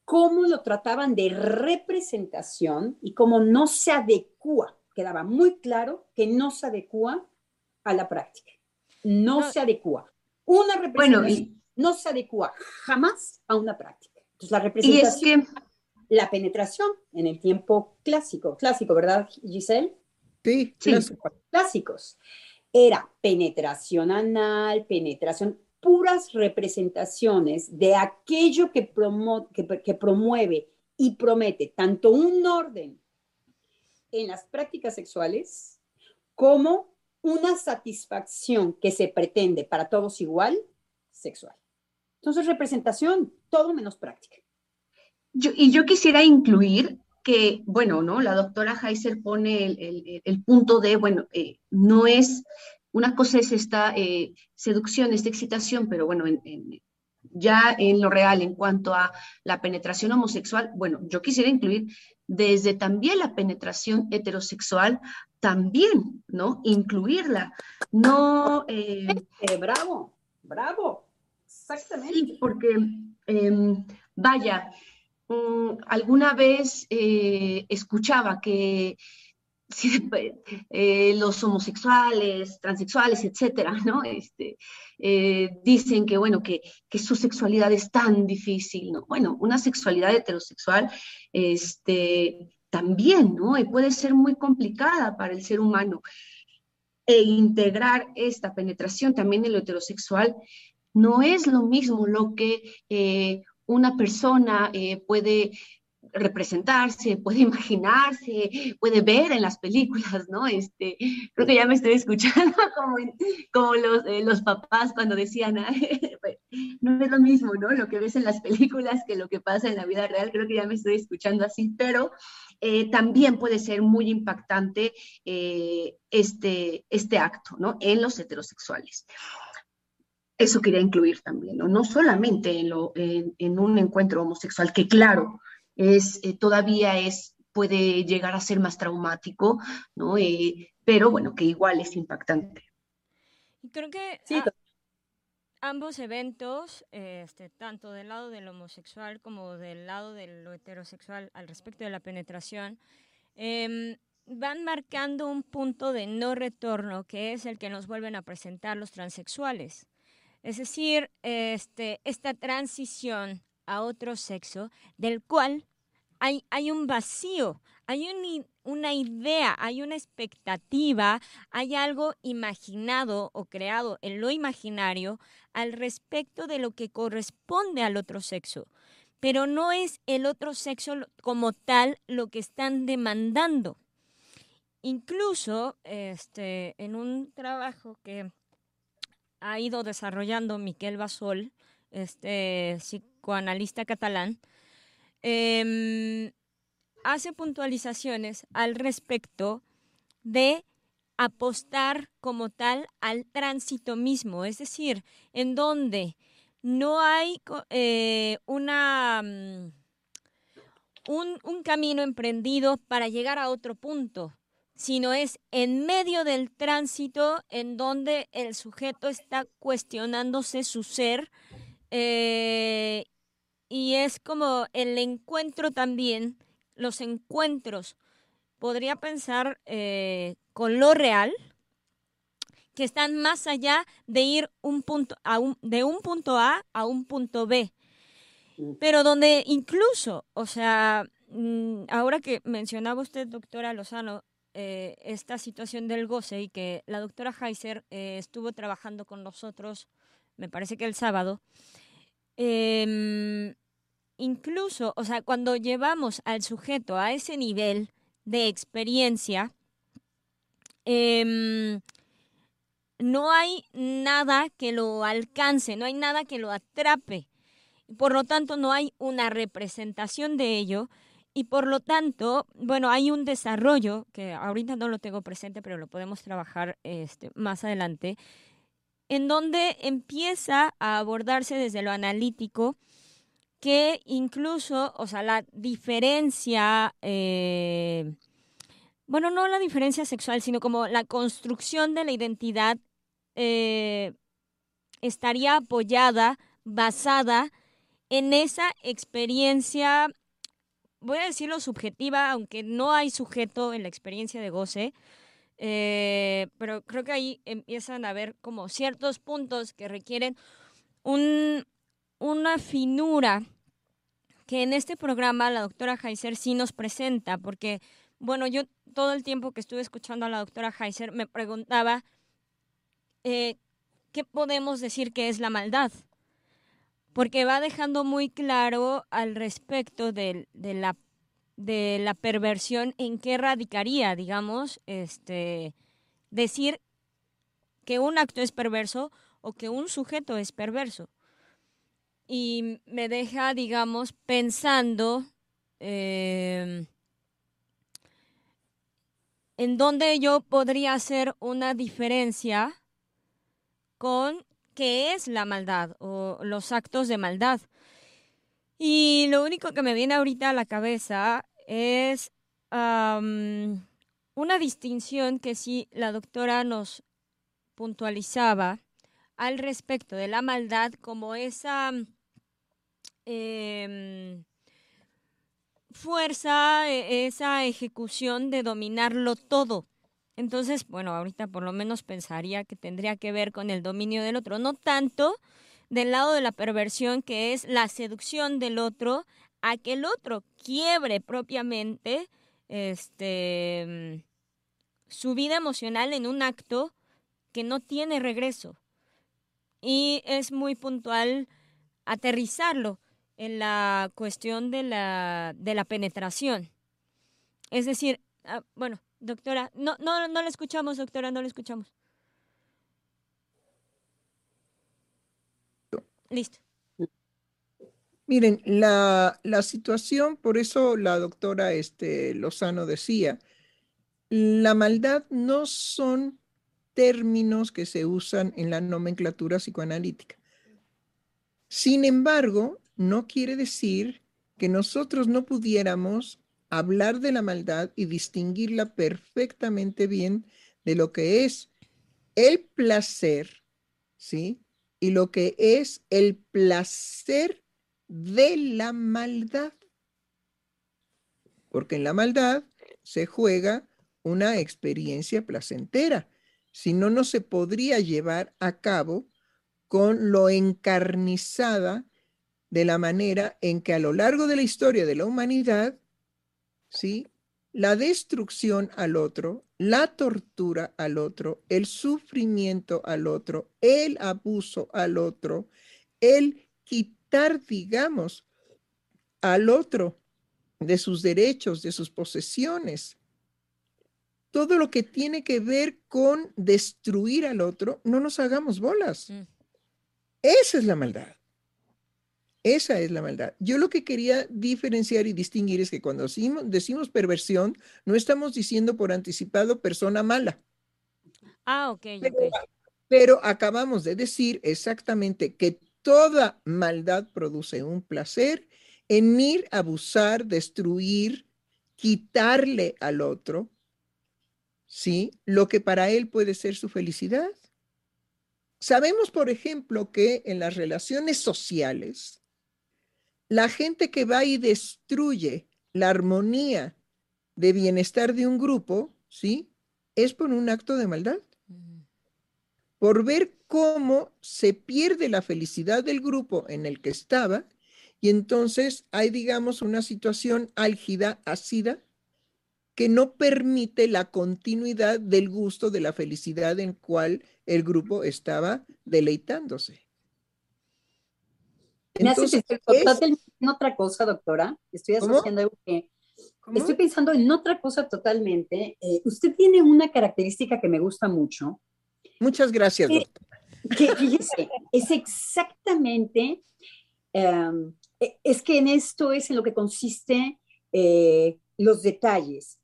cómo lo trataban de representación y cómo no se adecua. Quedaba muy claro que no se adecua a la práctica. No, se adecua. Una representación no se adecua jamás a una práctica. Entonces, la representación, la penetración en el tiempo clásico, clásico, ¿verdad, Giselle? Sí, sí. clásicos era penetración anal, penetración, puras representaciones de aquello que, que, promueve y promete tanto un orden en las prácticas sexuales como una satisfacción que se pretende para todos igual, sexual. Entonces, representación, todo menos práctica. Y yo quisiera incluir que, bueno, ¿no? La doctora Heiser pone el, punto de, bueno, eh, no es, una cosa es esta eh, seducción, esta excitación, pero bueno, ya en lo real, en cuanto a la penetración homosexual, bueno, yo quisiera incluir desde también la penetración heterosexual, también, ¿no? Incluirla. No. Eh, bravo, bravo, exactamente. Sí, porque, em, vaya, alguna vez eh, escuchaba que [LAUGHS] eh, los homosexuales, transexuales, etcétera, ¿no? Este, eh, dicen que, bueno, que, que, su sexualidad es tan difícil, ¿no? Bueno, una sexualidad heterosexual, este, también, ¿no? Y puede ser muy complicada para el ser humano. E integrar esta penetración también en lo heterosexual No es lo mismo lo que una persona eh, puede representarse, puede [LAUGHS] imaginarse, puede ver en las películas, ¿no? Este, creo que ya me estoy escuchando [LAUGHS] como, como los, eh, los papás cuando decían, [LAUGHS] no es lo mismo, ¿no? Lo que ves en las películas que lo que pasa en la vida real, creo que ya me estoy escuchando así, pero eh, también puede ser muy impactante este, este acto, ¿no? En los heterosexuales eso quería incluir también, ¿no? No solamente en, lo, en, en, un encuentro homosexual, que claro, es, eh, todavía es, puede llegar a ser más traumático, ¿no? Eh, pero bueno, que igual es impactante. Y creo que sí, ambos eventos, este, tanto del lado del homosexual como del lado de lo heterosexual al respecto de la penetración, eh, van marcando un punto de no retorno que es el que nos vuelven a presentar los transexuales. Es decir, este, esta transición a otro sexo del cual hay, hay un vacío, hay un, una idea, hay una expectativa, hay algo imaginado o creado en lo imaginario al respecto de lo que corresponde al otro sexo. Pero no es el otro sexo como tal lo que están demandando. Incluso este, en un trabajo que ha ido desarrollando Miquel Basol, este psicoanalista catalán, eh, hace puntualizaciones al respecto de apostar como tal al tránsito mismo, es decir, en donde no hay eh, una, un, un camino emprendido para llegar a otro punto, sino es en medio del tránsito en donde el sujeto está cuestionándose su ser eh, y es como el encuentro también, los encuentros, podría pensar eh, con lo real, que están más allá de ir un punto a un, de un punto A a un punto B. Pero donde incluso, o sea, mm, ahora que mencionaba usted, doctora Lozano, eh, esta situación del goce y que la doctora Heiser eh, estuvo trabajando con nosotros, me parece que el sábado, eh, incluso, o sea, cuando llevamos al sujeto a ese nivel de experiencia, eh, no hay nada que lo alcance, no hay nada que lo atrape. Por lo tanto, no hay una representación de ello y por lo tanto, bueno, hay un desarrollo que ahorita no lo tengo presente, pero lo podemos trabajar este, más adelante, en donde empieza a abordarse desde lo analítico que incluso, o sea, la diferencia, eh, bueno, no la diferencia sexual, sino como la construcción de la identidad eh, estaría apoyada, basada en esa experiencia, voy a decirlo subjetiva, aunque no hay sujeto en la experiencia de goce, eh, pero creo que ahí empiezan a haber como ciertos puntos que requieren un, una finura que en este programa la doctora Heiser sí nos presenta, porque, bueno, yo todo el tiempo que estuve escuchando a la doctora Heiser me preguntaba, eh, ¿qué podemos decir que es la maldad? Porque va dejando muy claro al respecto de, la perversión en qué radicaría, digamos, este, decir que un acto es perverso o que un sujeto es perverso. Y me deja, digamos, pensando eh, en dónde yo podría hacer una diferencia con qué es la maldad o los actos de maldad. Y lo único que me viene ahorita a la cabeza es una distinción que sí la doctora nos puntualizaba al respecto de la maldad como esa em, fuerza, e, esa ejecución de dominarlo todo. Entonces, bueno, ahorita por lo menos pensaría que tendría que ver con el dominio del otro, no tanto del lado de la perversión que es la seducción del otro a que el otro quiebre propiamente este, su vida emocional en un acto que no tiene regreso, y es muy puntual aterrizarlo en la cuestión de la, de la penetración. Es decir, ah, bueno, doctora, no, no, no la escuchamos, doctora, no la escuchamos. Listo. Miren, la, la, situación, por eso la doctora este, Lozano decía, la maldad no son términos que se usan en la nomenclatura psicoanalítica. Sin embargo, no quiere decir que nosotros no pudiéramos hablar de la maldad y distinguirla perfectamente bien de lo que es el placer, ¿sí? Y lo que es el placer de la maldad. Porque en la maldad se juega una experiencia placentera. Si no, no se podría llevar a cabo con lo encarnizada de la manera en que a lo largo de la historia de la humanidad, ¿sí? La destrucción al otro, la tortura al otro, el sufrimiento al otro, el abuso al otro, el quitar, digamos, al otro de sus derechos, de sus posesiones, todo lo que tiene que ver con destruir al otro, no nos hagamos bolas. Mm. Esa es la maldad. Esa es la maldad. Yo lo que quería diferenciar y distinguir es que cuando decimos, perversión, no estamos diciendo por anticipado persona mala. Ah, ok. Pero, pero acabamos de decir exactamente que toda maldad produce un placer en ir, abusar, destruir, quitarle al otro, ¿sí? Lo que para él puede ser su felicidad. Sabemos, por ejemplo, que en las relaciones sociales, la gente que va y destruye la armonía de bienestar de un grupo, ¿sí? Es por un acto de maldad. Por ver cómo se pierde la felicidad del grupo en el que estaba y entonces hay, digamos, una situación álgida, ácida, que no permite la continuidad del gusto de la felicidad en cual el grupo estaba deleitándose. Me hace totalmente en otra cosa, doctora. Estoy asociando algo que... Estoy pensando en otra cosa totalmente. Eh, usted tiene una característica que me gusta mucho. Muchas gracias, doctora. Que, fíjese, es exactamente, e, es que en esto es en lo que consiste eh, los detalles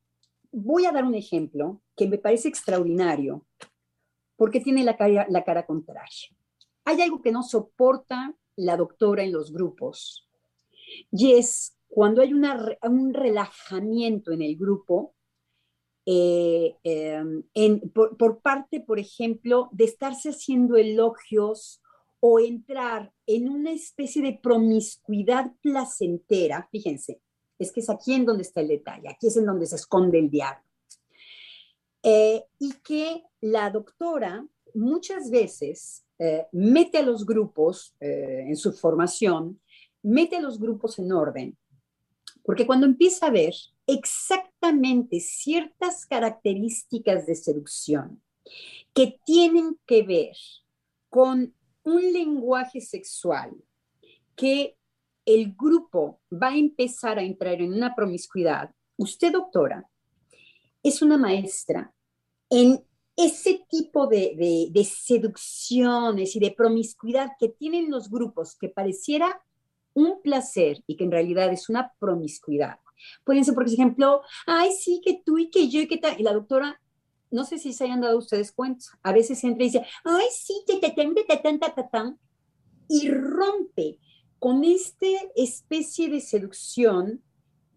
voy a dar un ejemplo que me parece extraordinario porque tiene la cara, la cara contraria. Hay algo que no soporta la doctora en los grupos y es cuando hay un relajamiento en el grupo eh, em, por, parte, por ejemplo, de estarse haciendo elogios o entrar en una especie de promiscuidad placentera, fíjense, es que es aquí en donde está el detalle, aquí es en donde se esconde el diablo. Eh, y que la doctora muchas veces eh, mete a los grupos eh, en su formación, mete a los grupos en orden, porque cuando empieza a ver exactamente ciertas características de seducción que tienen que ver con un lenguaje sexual que el grupo va a empezar a entrar en una promiscuidad, usted, doctora, es una maestra en ese tipo de, seducciones y de promiscuidad que tienen los grupos, que pareciera un placer y que en realidad es una promiscuidad. Pueden ser, por ejemplo, ay, sí, que tú y que yo y que tal. Y la doctora, no sé si se hayan dado ustedes cuenta, a veces entra y dice, ay, sí, que te tan, y rompe con esta especie de seducción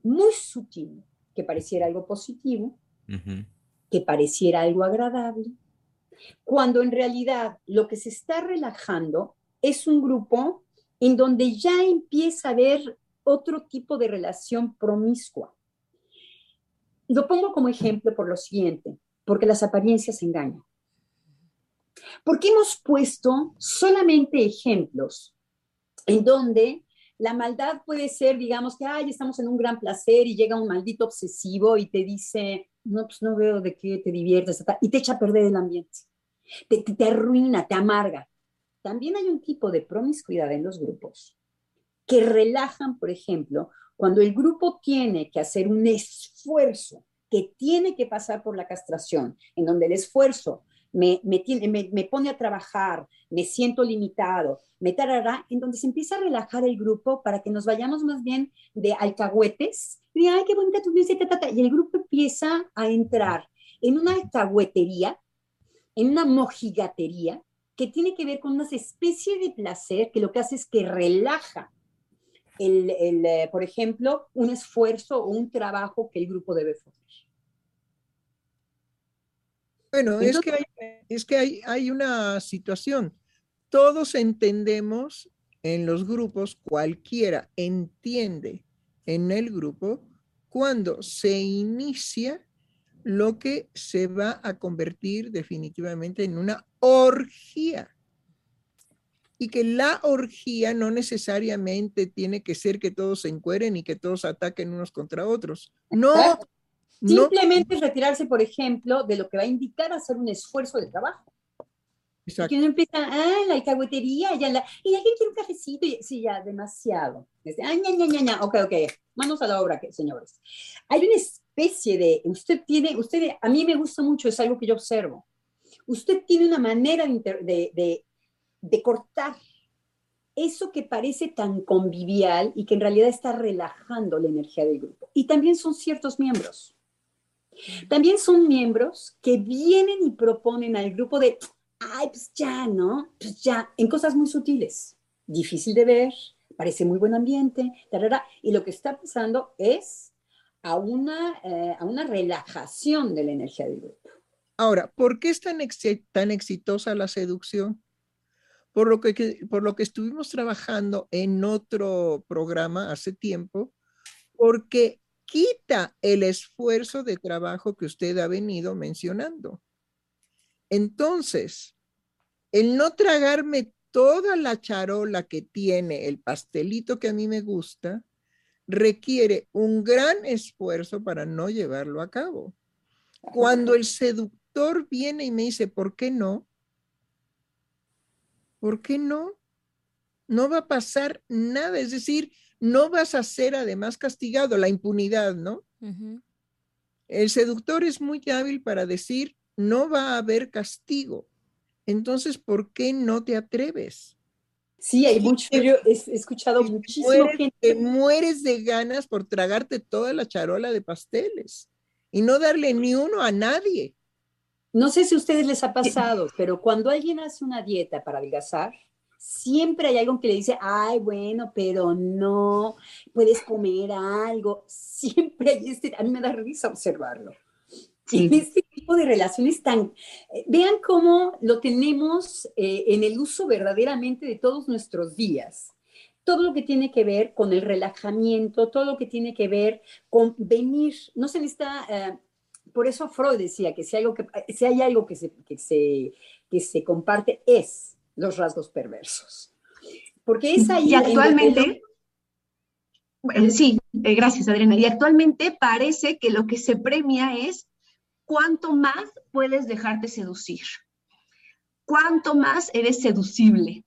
muy sutil, que pareciera algo positivo, que pareciera algo agradable, cuando en realidad lo que se está relajando es un grupo en donde ya empieza a haber otro tipo de relación promiscua. Lo pongo como ejemplo por lo siguiente, porque las apariencias engañan. Porque hemos puesto solamente ejemplos en donde la maldad puede ser, digamos, que, ay, estamos en un gran placer y llega un maldito obsesivo y te dice, no, pues no veo de qué te diviertes, y te echa a perder el ambiente. Te, te, arruina, te amarga. también hay un tipo de promiscuidad en los grupos que relajan, por ejemplo, cuando el grupo tiene que hacer un esfuerzo, que tiene que pasar por la castración, en donde el esfuerzo me, me, me, pone a trabajar, me siento limitado, me tarará, en donde se empieza a relajar el grupo para que nos vayamos más bien de alcahuetes, y ay, qué bonita tu y el grupo empieza a entrar en una alcahuetería, en una mojigatería, que tiene que ver con una especie de placer que lo que hace es que relaja el, el, eh, por ejemplo, un esfuerzo o un trabajo que el grupo debe hacer. Bueno, es que, hay, es que hay, hay una situación. Todos entendemos en los grupos, cualquiera entiende en el grupo cuando se inicia lo que se va a convertir definitivamente en una orgía. Y que la orgía no necesariamente tiene que ser que todos se encueren y que todos ataquen unos contra otros. No, Simplemente retirarse, por ejemplo, de lo que va a indicar hacer un esfuerzo de trabajo. Exacto. Que uno empieza, ah, la alcahuetería, ya la, y alguien quiere un cafecito, y, sí, ya, demasiado. Desde, ah, ña, ña, ña, ña. ok, ok, manos a la obra, señores. Hay una especie de, usted tiene, usted, a mí me gusta mucho, es algo que yo observo. Usted tiene una manera de, de, de cortar eso que parece tan convivial y que en realidad está relajando la energía del grupo. Y también son ciertos miembros. También son miembros que vienen y proponen al grupo de, ay, pues ya, ¿no? Pues ya, en cosas muy sutiles, difícil de ver, parece muy buen ambiente, y lo que está pasando es a una, eh, a una relajación de la energía del grupo. Ahora, ¿por qué es tan, tan exitosa la seducción? Por lo, que, por lo que estuvimos trabajando en otro programa hace tiempo, porque quita el esfuerzo de trabajo que usted ha venido mencionando. Entonces, el no tragarme toda la charola que tiene el pastelito que a mí me gusta, requiere un gran esfuerzo para no llevarlo a cabo. Cuando el seductor viene y me dice, ¿por qué no? ¿Por qué no? No va a pasar nada. Es decir, no vas a ser además castigado, la impunidad, ¿no? El seductor es muy hábil para decir, no va a haber castigo. Entonces, ¿por qué no te atreves? Sí, hay mucho, yo he escuchado muchísimo mueres, Te mueres de ganas por tragarte toda la charola de pasteles y no darle ni uno a nadie. No sé si a ustedes les ha pasado, pero cuando alguien hace una dieta para adelgazar, siempre hay algo que le dice, ay, bueno, pero no, puedes comer algo. Siempre hay este, a mí me da risa observarlo. En este tipo de relaciones tan, eh, vean cómo lo tenemos eh, en el uso verdaderamente de todos nuestros días. Todo lo que tiene que ver con el relajamiento, todo lo que tiene que ver con venir, no se necesita, eh, por eso Freud decía que si, algo que, si hay algo que se, que se, que se comparte es los rasgos perversos. Porque es ahí. Y actualmente. sí, eh, gracias Adriana. Y actualmente parece que lo que se premia es cuánto más puedes dejarte seducir, cuánto más eres seducible.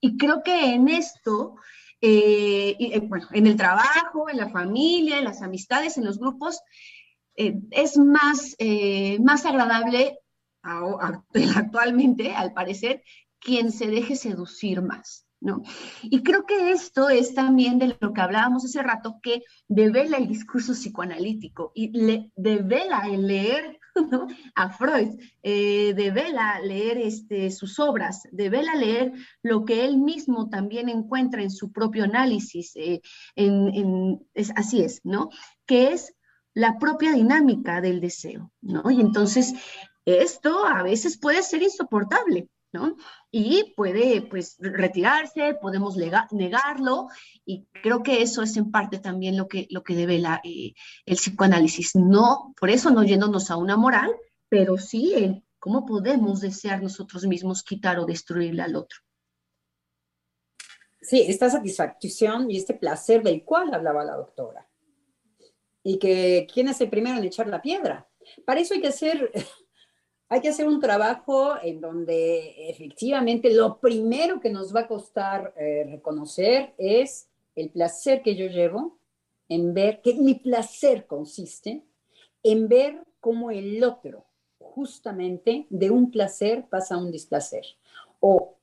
Y creo que en esto, eh, eh, bueno, en el trabajo, en la familia, en las amistades, en los grupos, es más, más agradable [LAUGHS] actualmente, al parecer, quien se deje seducir más. ¿No? Y creo que esto es también de lo que hablábamos hace rato, que devela el discurso psicoanalítico y le, devela el leer [LAUGHS] a Freud, eh, devela leer este, sus obras, devela leer lo que él mismo también encuentra en su propio análisis, eh, así es, ¿no? Que es la propia dinámica del deseo, ¿no? Y entonces esto a veces puede ser insoportable, y puede, pues, retirarse, podemos negarlo, y creo que eso es en parte también lo que, lo que eh, el psicoanálisis. No, por eso no yéndonos a una moral, pero sí en cómo podemos desear nosotros mismos quitar o destruirle al otro. Sí, esta satisfacción y este placer del cual hablaba la doctora. Y que quién es el primero en echar la piedra. Para eso hay que ser Hay que hacer un trabajo en donde efectivamente lo primero que nos va a costar eh, reconocer es el placer que yo llevo en ver que mi placer consiste en ver cómo el otro justamente de un placer pasa a un displacer o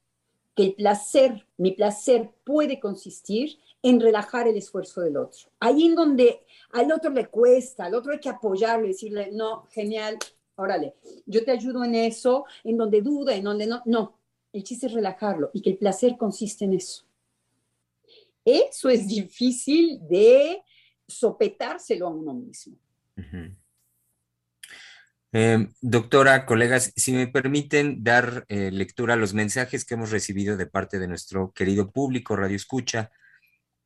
que el placer, mi placer puede consistir en relajar el esfuerzo del otro. Ahí en donde al otro le cuesta, al otro hay que apoyarlo y decirle, no, genial, órale, yo te ayudo en eso, en donde duda, en donde no, no, el chiste es relajarlo y que el placer consiste en eso. Eso es difícil de sopetárselo a uno mismo. Em, doctora, colegas, si me permiten dar eh, lectura a los mensajes que hemos recibido de parte de nuestro querido público, Radio Escucha,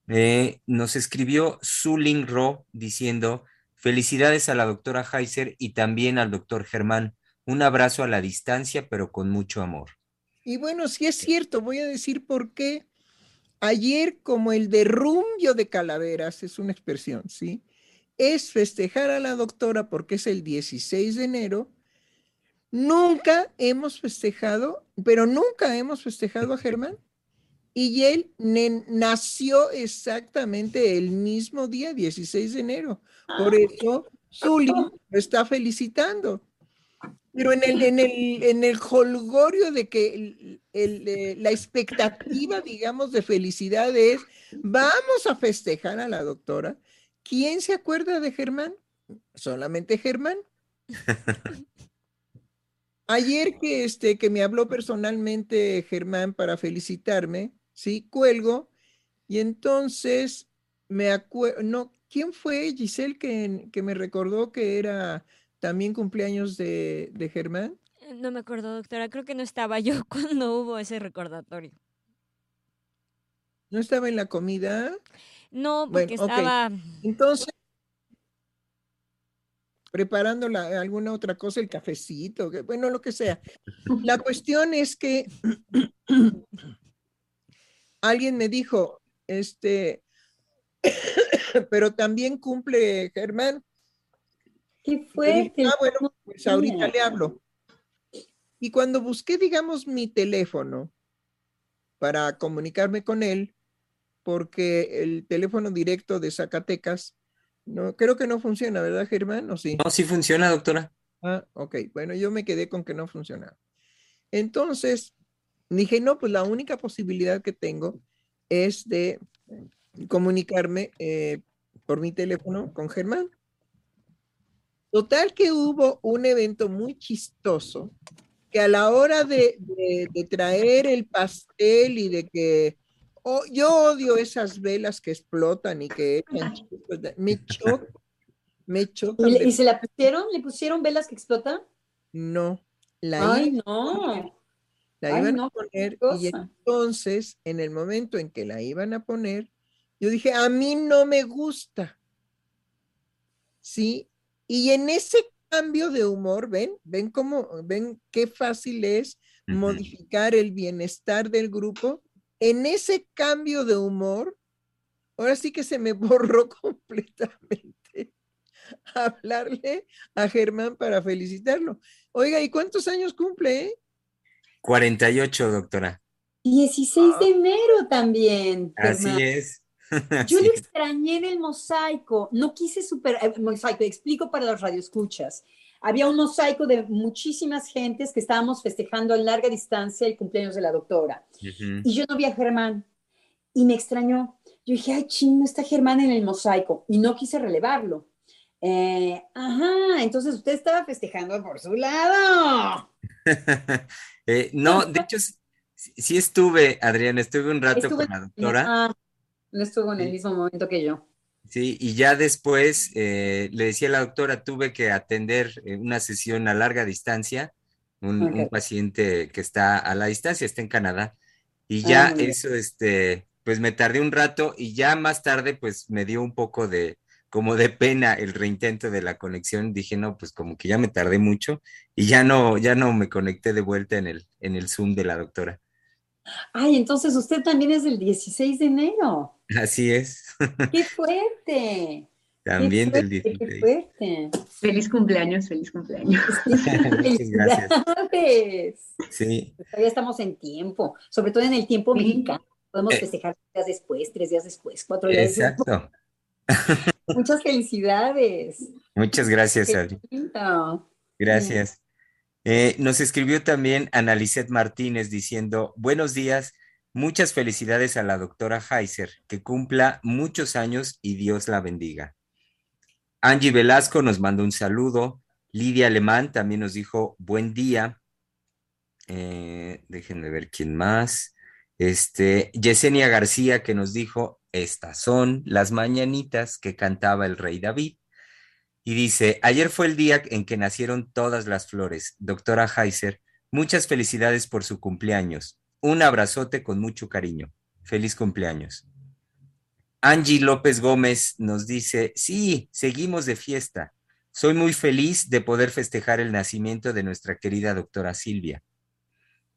eh, nos escribió Zuling Ro diciendo, felicidades a la doctora Heiser y también al doctor Germán. Un abrazo a la distancia, pero con mucho amor. Y bueno, si es cierto, voy a decir por qué. Ayer, como el derrumbio de calaveras, es una expresión, ¿sí? Es festejar a la doctora porque es el 16 de enero. Nunca hemos festejado, pero nunca hemos festejado a Germán. Y él nació exactamente el mismo día, 16 de enero. Por ah. eso Zuli lo está felicitando. Pero en el, en el, en el holgorio de que eh, la expectativa, digamos, de felicidad es, vamos a festejar a la doctora. ¿Quién se acuerda de Germán? Solamente Germán. [LAUGHS] Ayer que, este, que me habló personalmente Germán para felicitarme, ¿sí? Cuelgo y entonces me acuerdo, no, ¿quién fue Giselle que, que, me recordó que era también cumpleaños de, de Germán? Eh, no me acuerdo, doctora, creo que no estaba yo [LAUGHS] cuando hubo ese recordatorio. ¿No estaba en la comida? No, porque estaba... Entonces, preparando alguna otra cosa, el cafecito, bueno, lo que sea. La cuestión es que [CLEARS THROAT] [CLEARS THROAT] alguien me dijo, este, [COUGHS] pero también cumple Germán. ¿Qué fue? ah, bueno, pues ahorita le hablo. Y cuando busqué, digamos, mi teléfono para comunicarme con él, porque el teléfono directo de Zacatecas, no, creo que no funciona, ¿verdad, Germán? ¿O sí? No, sí funciona, doctora. Ah, ok. Bueno, yo me quedé con que no funciona. Entonces, Dije, no, pues la única posibilidad que tengo es de comunicarme eh, por mi teléfono con Germán. Total que hubo un evento muy chistoso que a la hora de, traer el pastel y de que oh, yo odio esas velas que explotan y que me chocan, me chocan. ¿Y, se la pusieron? ¿Le pusieron velas que explotan? No. La Ay, no. La iban a poner y entonces, en el momento en que la iban a poner, yo dije, a mí no me gusta. ¿Sí? Y en ese cambio de humor, ven, ven cómo, ven qué fácil es modificar el bienestar del grupo. En ese cambio de humor, ahora sí que se me [LAUGHS] borró completamente hablarle a Germán para felicitarlo. Oiga, ¿y cuántos años cumple? Eh? 48, doctora. 16 de enero también. Así es. [LAUGHS] Yo le extrañé en el mosaico. No quise super eh, mosaico. Explico para los radioescuchas. Había un mosaico de muchísimas gentes que estábamos festejando a larga distancia el cumpleaños de la doctora. Y yo no vi a Germán. Y me extrañó. Yo dije, ay, ching, no está Germán en el mosaico. Y no quise relevarlo. Eh, ajá, entonces usted estaba festejando por su lado. [LAUGHS] Eh, no, de hecho, sí, estuve, Adrián, estuve un rato con la doctora. Ah, no estuvo en el mismo momento que yo. Sí, y ya después eh, le decía a la doctora, tuve que atender eh, una sesión a larga distancia, un, paciente que está a la distancia, está en Canadá, y ya ah, eso, este, pues me tardé un rato y ya más tarde, pues me dio un poco de, como de pena el reintento de la conexión, dije, no, pues como que ya me tardé mucho y ya no, ya no me conecté de vuelta en el, en el Zoom de la doctora. Ay, entonces usted también es del 16 de enero. Así es. [LAUGHS] ¡Qué fuerte! También del Qué 16. fuerte. Feliz cumpleaños, feliz cumpleaños. [LAUGHS] Muchas gracias. Sí, Todavía estamos en tiempo, sobre todo en el tiempo Sí. mexicano. Podemos Eh. festejar días después, tres días después, cuatro días exacto. después. [LAUGHS] Muchas felicidades. Muchas gracias, Adri. Gracias. Eh, nos escribió también Analicet Martínez diciendo, buenos días, muchas felicidades a la doctora Heiser, que cumpla muchos años y Dios la bendiga. Angie Velasco nos mandó un saludo. Lidia Alemán también nos dijo, buen día. Eh, déjenme ver quién más. Este, Yesenia García que nos dijo, estas son las mañanitas que cantaba el rey David. Y dice, ayer fue el día en que nacieron todas las flores. Doctora Heiser, muchas felicidades por su cumpleaños. Un abrazote con mucho cariño. Feliz cumpleaños. Angie López Gómez nos dice, sí, seguimos de fiesta. Soy muy feliz de poder festejar el nacimiento de nuestra querida doctora Silvia.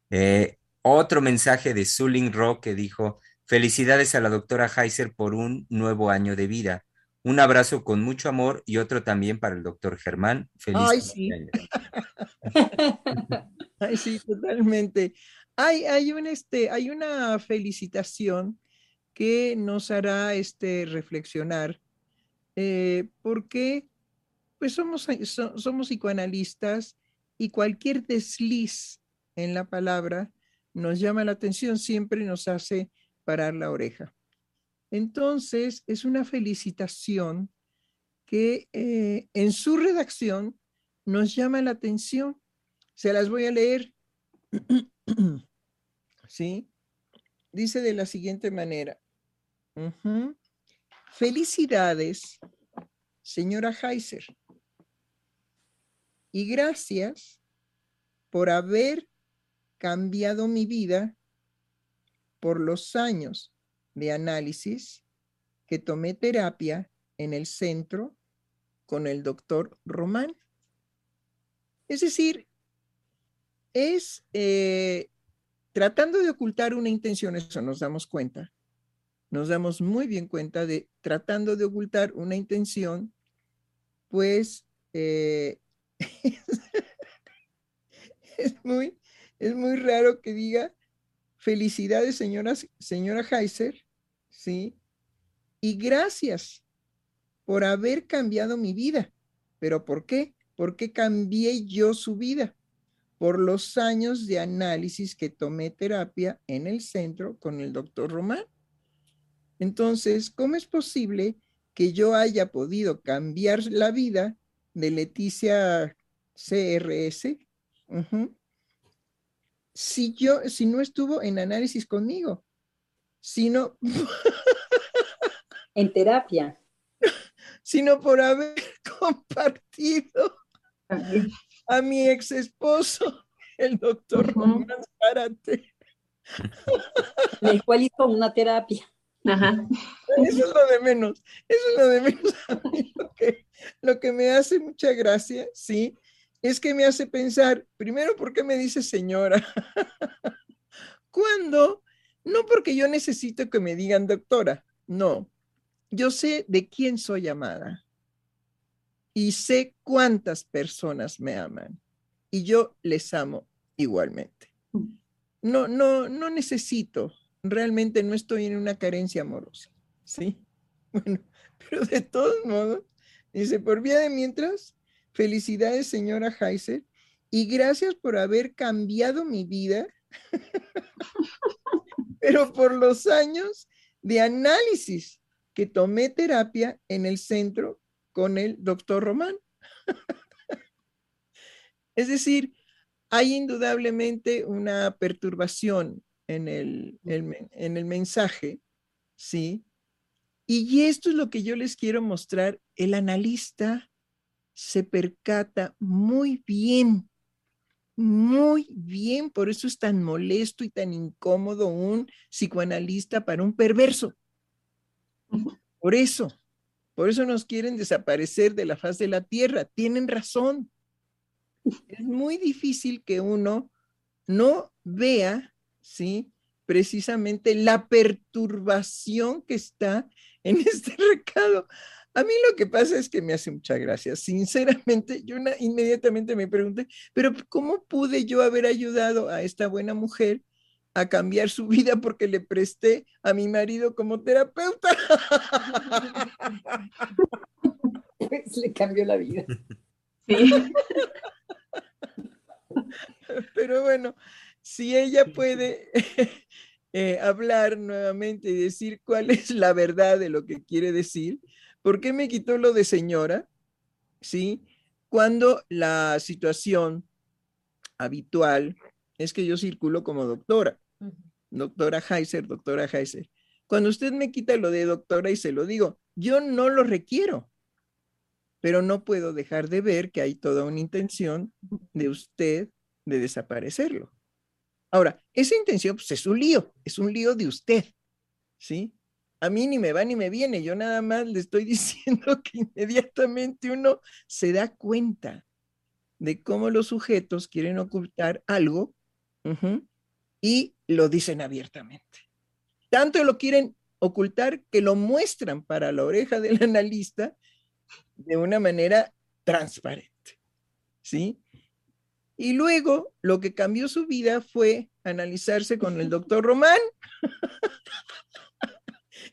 Eh, otro mensaje de Suling Rock que dijo, felicidades a la doctora Heiser por un nuevo año de vida. Un abrazo con mucho amor y otro también para el doctor Germán. Feliz Ay, sí. [LAUGHS] Ay, sí, totalmente. Hay, hay, un, este, hay una felicitación que nos hará este, reflexionar, eh, porque pues somos, so- somos psicoanalistas y cualquier desliz en la palabra nos llama la atención, siempre nos hace parar la oreja. Entonces, es una felicitación que eh, en su redacción nos llama la atención. Se las voy a leer. [CLEARS THROAT] ¿Sí? Dice de la siguiente manera. Felicidades, señora Heiser. Y gracias por haber cambiado mi vida por los años de análisis que tomé terapia en el centro con el doctor Román. Es decir, es eh, tratando de ocultar una intención, eso nos damos cuenta, nos damos muy bien cuenta de tratando de ocultar una intención, pues eh, [LAUGHS] es, muy, es muy raro que diga felicidades, señora, señora Heiser, ¿sí? Y gracias por haber cambiado mi vida. ¿Pero por qué? ¿Por qué cambié yo su vida? Por los años de análisis que tomé terapia en el centro con el doctor Román. Entonces, ¿cómo es posible que yo haya podido cambiar la vida de Leticia CRS si yo, si no estuvo en análisis conmigo? Sino En terapia. [LAUGHS] sino por haber [LAUGHS] compartido También. a mi ex esposo, el doctor. Román Zárate. [LAUGHS] El cual hizo una terapia. Ajá. Eso es lo de menos, eso es lo de menos. A mí lo que, lo que me hace mucha gracia, sí, es que me hace pensar, primero, ¿por qué me dice señora? [LAUGHS] Cuando, no porque yo necesito que me digan doctora, no, yo sé de quién soy amada y sé cuántas personas me aman y yo les amo igualmente. No, no, no necesito, realmente no estoy en una carencia amorosa, ¿sí? [LAUGHS] Bueno, pero de todos modos, dice, por vía de mientras, felicidades señora Heiser y gracias por haber cambiado mi vida, [LAUGHS] pero por los años de análisis que tomé terapia en el centro con el doctor Román. [LAUGHS] es decir, hay indudablemente una perturbación en el, en el mensaje, ¿sí? Y esto es lo que yo les quiero mostrar. El analista se percata muy bien, muy bien, por eso es tan molesto y tan incómodo un psicoanalista para un perverso. Por eso, por eso nos quieren desaparecer de la faz de la tierra. Tienen razón. Es muy difícil que uno no vea, ¿sí? Precisamente la perturbación que está en [LAUGHS] este recado. A mí lo que pasa es que me hace mucha gracia. Sinceramente, yo inmediatamente me pregunté, pero ¿cómo pude yo haber ayudado a esta buena mujer a cambiar su vida porque le presté a mi marido como terapeuta? [LAUGHS] Pues le cambió la vida. Sí. [LAUGHS] Pero bueno, si ella puede [LAUGHS] eh, hablar nuevamente y decir cuál es la verdad de lo que quiere decir, ¿por qué me quitó lo de señora? ¿Sí? Cuando la situación habitual es que yo circulo como doctora, doctora Heiser, doctora Heiser. Cuando usted me quita lo de doctora y se lo digo, yo no lo requiero, pero no puedo dejar de ver que hay toda una intención de usted de desaparecerlo. Ahora, esa intención pues, es un lío, es un lío de usted, ¿sí? A mí ni me va ni me viene, yo nada más le estoy [LAUGHS] diciendo que inmediatamente uno se da cuenta de cómo los sujetos quieren ocultar algo y lo dicen abiertamente. Tanto lo quieren ocultar que lo muestran para la oreja del [LAUGHS] analista de una manera transparente. ¿Sí? Y luego lo que cambió su vida fue analizarse con el doctor Román.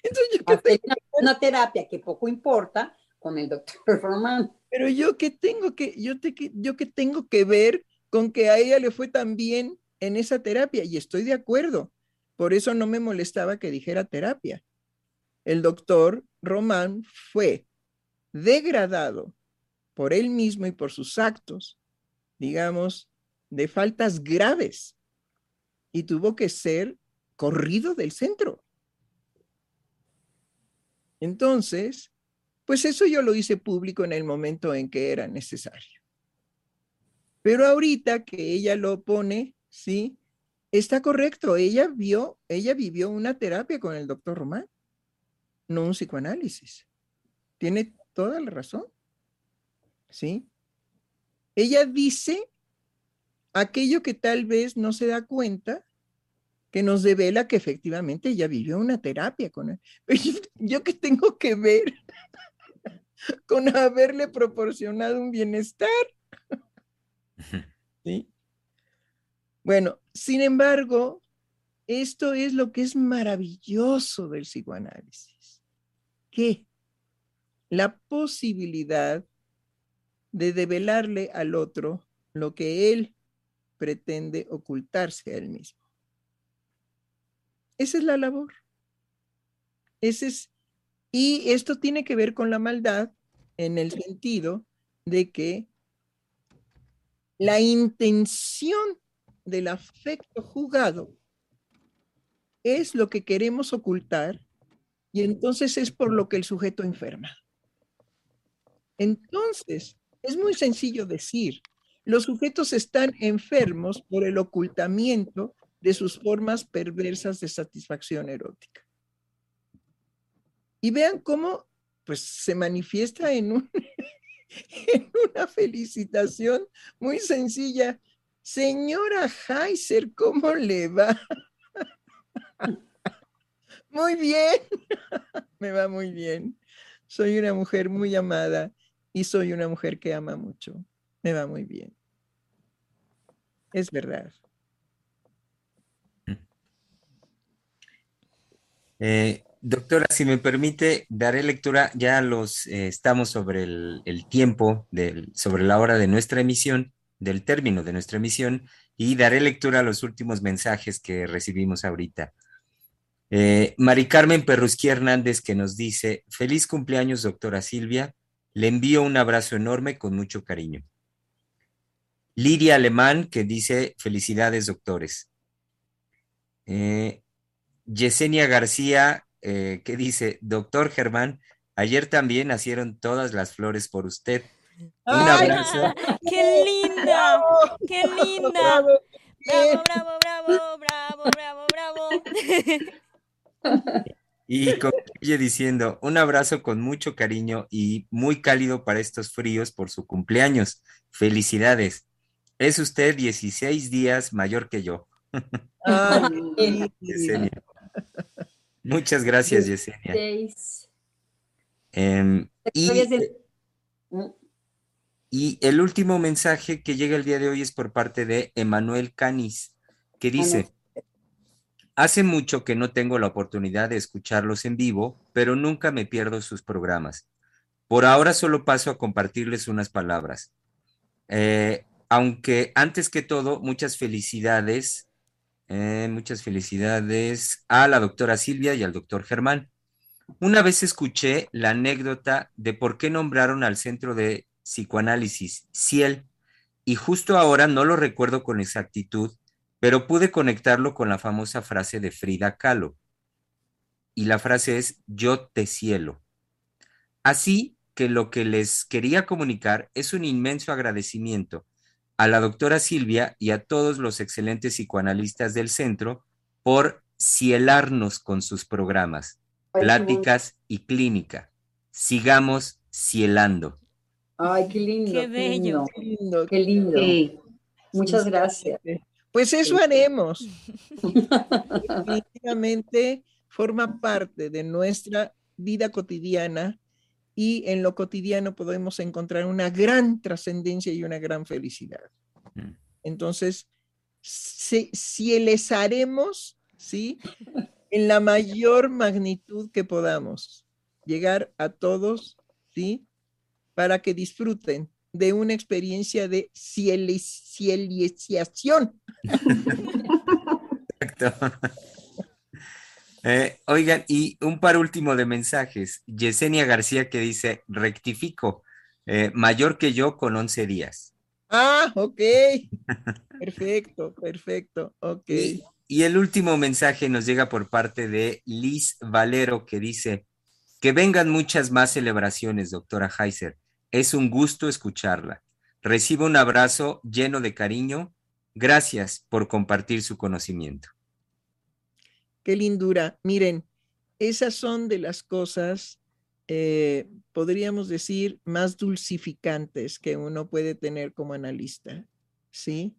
Entonces, una, terapia que poco importa con el doctor [LAUGHS] Román. Pero yo que tengo que, yo, te, yo que tengo que ver con que a ella le fue tan bien en esa terapia y estoy de acuerdo. Por eso no me molestaba que dijera terapia. El doctor Román fue degradado por él mismo y por sus actos, digamos, de faltas graves y tuvo que ser corrido del centro. Entonces, pues eso yo lo hice público en el momento en que era necesario. Pero ahorita que ella lo pone, sí, está correcto. Ella vio, ella vivió una terapia con el doctor Román, no un psicoanálisis. Tiene toda la razón. ¿Sí? Ella dice aquello que tal vez no se da cuenta, que nos devela que efectivamente ella vivió una terapia con él. [LAUGHS] Yo que tengo que ver [LAUGHS] con haberle proporcionado un bienestar. ¿Sí? Bueno, sin embargo, esto es lo que es maravilloso del psicoanálisis. ¿Qué? la posibilidad de develarle al otro lo que él pretende ocultarse a él mismo. Esa es la labor. Ese es, y esto tiene que ver con la maldad en el sentido de que la intención del afecto jugado es lo que queremos ocultar y entonces es por lo que el sujeto enferma. Entonces, es muy sencillo decir, los sujetos están enfermos por el ocultamiento de sus formas perversas de satisfacción erótica. Y vean cómo pues se manifiesta en, [LAUGHS] en una felicitación muy sencilla. Señora Heiser, ¿cómo le va? [LAUGHS] Muy bien, [LAUGHS] me va muy bien. Soy una mujer muy amada y soy una mujer que ama mucho. Me va muy bien. Es verdad. Eh, doctora, si me permite, daré lectura, ya los eh, estamos sobre el, tiempo, del, sobre la hora de nuestra emisión, del término de nuestra emisión, y daré lectura a los últimos mensajes que recibimos ahorita. Eh, Mari Carmen Perrusquía Hernández que nos dice, feliz cumpleaños, doctora Silvia. Le envío un abrazo enorme con mucho cariño. Lidia Alemán, que dice, felicidades, doctores. Eh, Yesenia García, eh, que dice, doctor Germán, ayer también nacieron todas las flores por usted. Un abrazo. ¡Qué linda! ¡Qué linda! Bravo, bravo, bravo, bravo, bravo, bravo. [LAUGHS] Y concluye diciendo, un abrazo con mucho cariño y muy cálido para estos fríos por su cumpleaños. Felicidades. Es usted 16 días mayor que yo. [LAUGHS] Muchas gracias, Yesenia. Em, y, Mm. y el último mensaje que llega el día de hoy es por parte de Emanuel Canis, que dice, hace mucho que no tengo la oportunidad de escucharlos en vivo, pero nunca me pierdo sus programas. Por ahora solo paso a compartirles unas palabras. Eh, aunque antes que todo, muchas felicidades, eh, muchas felicidades a la doctora Silvia y al doctor Germán. Una vez escuché la anécdota de por qué nombraron al centro de psicoanálisis Ciel y justo ahora no lo recuerdo con exactitud, pero pude conectarlo con la famosa frase de Frida Kahlo. Y la frase es yo te cielo. Así que lo que les quería comunicar es un inmenso agradecimiento a la doctora Silvia y a todos los excelentes psicoanalistas del centro por cielarnos con sus programas pláticas y clínica. Sigamos cielando. Ay, qué lindo. Qué bello. Qué lindo. Qué lindo. Muchas gracias. Pues eso haremos. [LAUGHS] Definitivamente forma parte de nuestra vida cotidiana y en lo cotidiano podemos encontrar una gran trascendencia y una gran felicidad. Mm. Entonces, si, si les haremos, ¿sí? en la mayor magnitud que podamos, llegar a todos, ¿sí? Para que disfruten de una experiencia de cielización. [LAUGHS] Exacto. Eh, oigan, y un par último de mensajes. Yesenia García que dice, rectifico, eh, mayor que yo con 11 días. Ah, ok. [LAUGHS] Perfecto, perfecto, ok. Y, y el último mensaje nos llega por parte de Liz Valero que dice, que vengan muchas más celebraciones, doctora Heiser. Es un gusto escucharla. Recibo un abrazo lleno de cariño. Gracias por compartir su conocimiento. Qué lindura. Miren, esas son de las cosas, eh, podríamos decir, más dulcificantes que uno puede tener como analista. ¿Sí?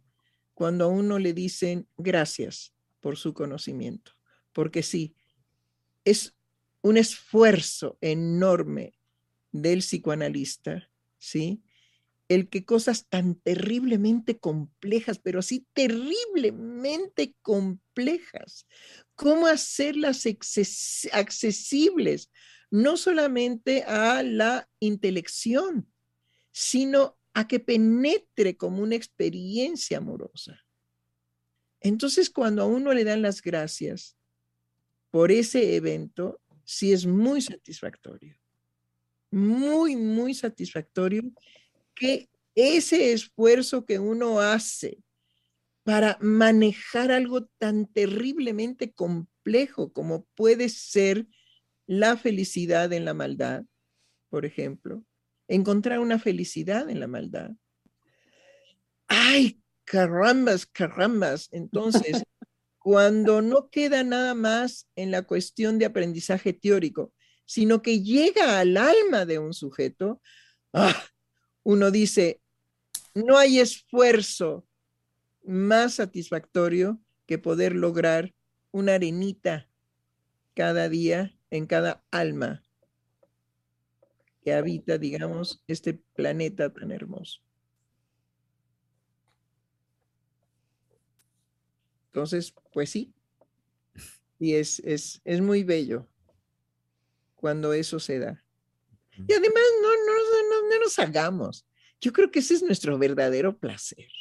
Cuando a uno le dicen gracias por su conocimiento. Porque sí, es un esfuerzo enorme del psicoanalista, ¿sí? El que cosas tan terriblemente complejas, pero así terriblemente complejas, cómo hacerlas accesibles, no solamente a la intelección, sino a que penetre como una experiencia amorosa. Entonces, cuando a uno le dan las gracias por ese evento, sí es muy satisfactorio, muy, muy satisfactorio que ese esfuerzo que uno hace para manejar algo tan terriblemente complejo como puede ser la felicidad en la maldad, por ejemplo, encontrar una felicidad en la maldad. ¡Ay, carambas, carambas! Entonces, [LAUGHS] cuando no queda nada más en la cuestión de aprendizaje teórico, sino que llega al alma de un sujeto, ¡ah! uno dice, no hay esfuerzo más satisfactorio que poder lograr una arenita cada día en cada alma que habita, digamos, este planeta tan hermoso. Entonces, pues sí, y es, es, es muy bello cuando eso se da. Y además, no, no, no, no nos hagamos. Yo creo que ese es nuestro verdadero placer.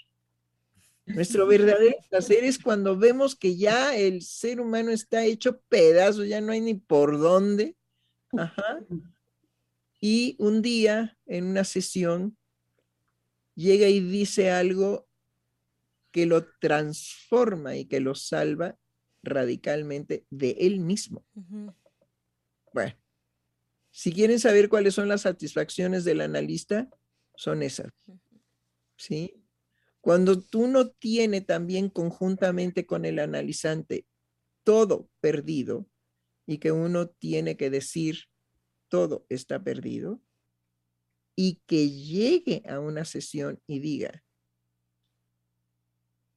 Nuestro verdadero placer es cuando vemos que ya el ser humano está hecho pedazo, ya no hay ni por dónde. Ajá. Y un día, en una sesión, llega y dice algo que lo transforma y que lo salva radicalmente de él mismo. Bueno, si quieren saber cuáles son las satisfacciones del analista, son esas. ¿Sí? Cuando tú no tienes también conjuntamente con el analizante todo perdido y que uno tiene que decir todo está perdido y que llegue a una sesión y diga,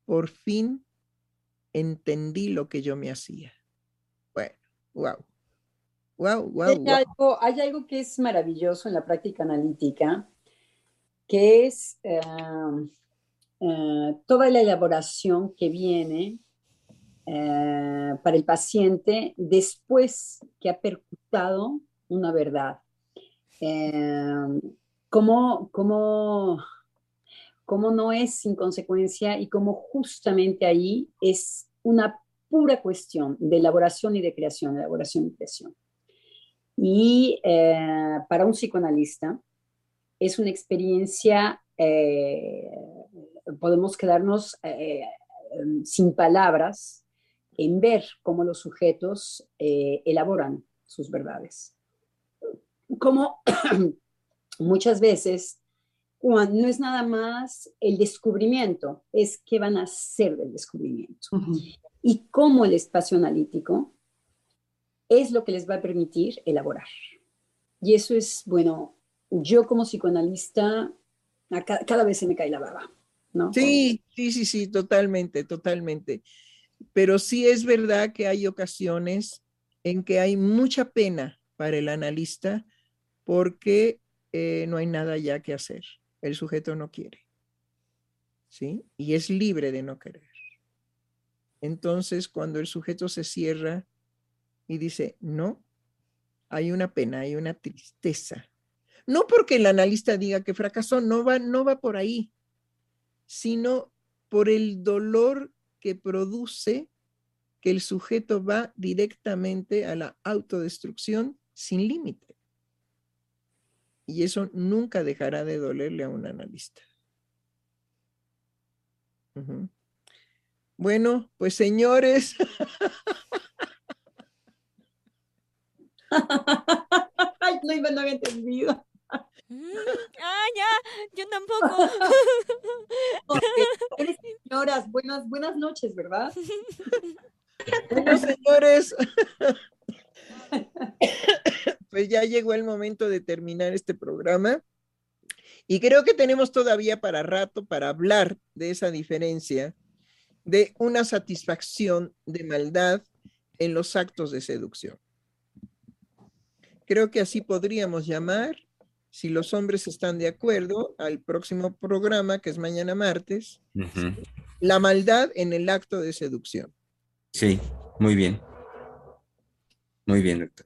por fin entendí lo que yo me hacía. Bueno, wow, Wow, wow, hay, Algo, hay algo que es maravilloso en la práctica analítica, que es eh, eh, toda la elaboración que viene eh, para el paciente después que ha percutado una verdad. cómo, cómo, cómo no es sin consecuencia y cómo justamente ahí es una pura cuestión de elaboración y de creación, elaboración y creación. Y eh, para un psicoanalista es una experiencia, eh, podemos quedarnos eh, sin palabras en ver cómo los sujetos elaboran sus verdades. Como [CLEARS THROAT] muchas veces no es nada más el descubrimiento, es qué van a hacer del descubrimiento. Y cómo el espacio analítico es lo que les va a permitir elaborar. Y eso es, bueno, yo como psicoanalista, cada, vez se me cae la baba, Sí, sí, sí, sí, totalmente, totalmente. Pero sí es verdad que hay ocasiones en que hay mucha pena para el analista porque eh, no hay nada ya que hacer el sujeto no quiere. ¿Sí? Y es libre de no querer. Entonces, cuando el sujeto se cierra y dice, no, hay una pena, hay una tristeza. No porque el analista diga que fracasó, no va, no va por ahí, sino por el dolor que produce que el sujeto va directamente a la autodestrucción sin límite y eso nunca dejará de dolerle a un analista. Bueno, pues señores. [LAUGHS] No, no había entendido. Mm, [LAUGHS] ah, ya, yo tampoco. [LAUGHS] [LAUGHS] señoras, buenas, buenas noches, ¿verdad? Bueno, señores pues ya llegó el momento de terminar este programa. Y creo que tenemos todavía para rato para hablar de esa diferencia de una satisfacción de maldad en los actos de seducción. Creo que así podríamos llamar, si los hombres están de acuerdo, al próximo programa, que es mañana martes, la maldad en el acto de seducción. Sí, muy bien. Muy bien, doctor.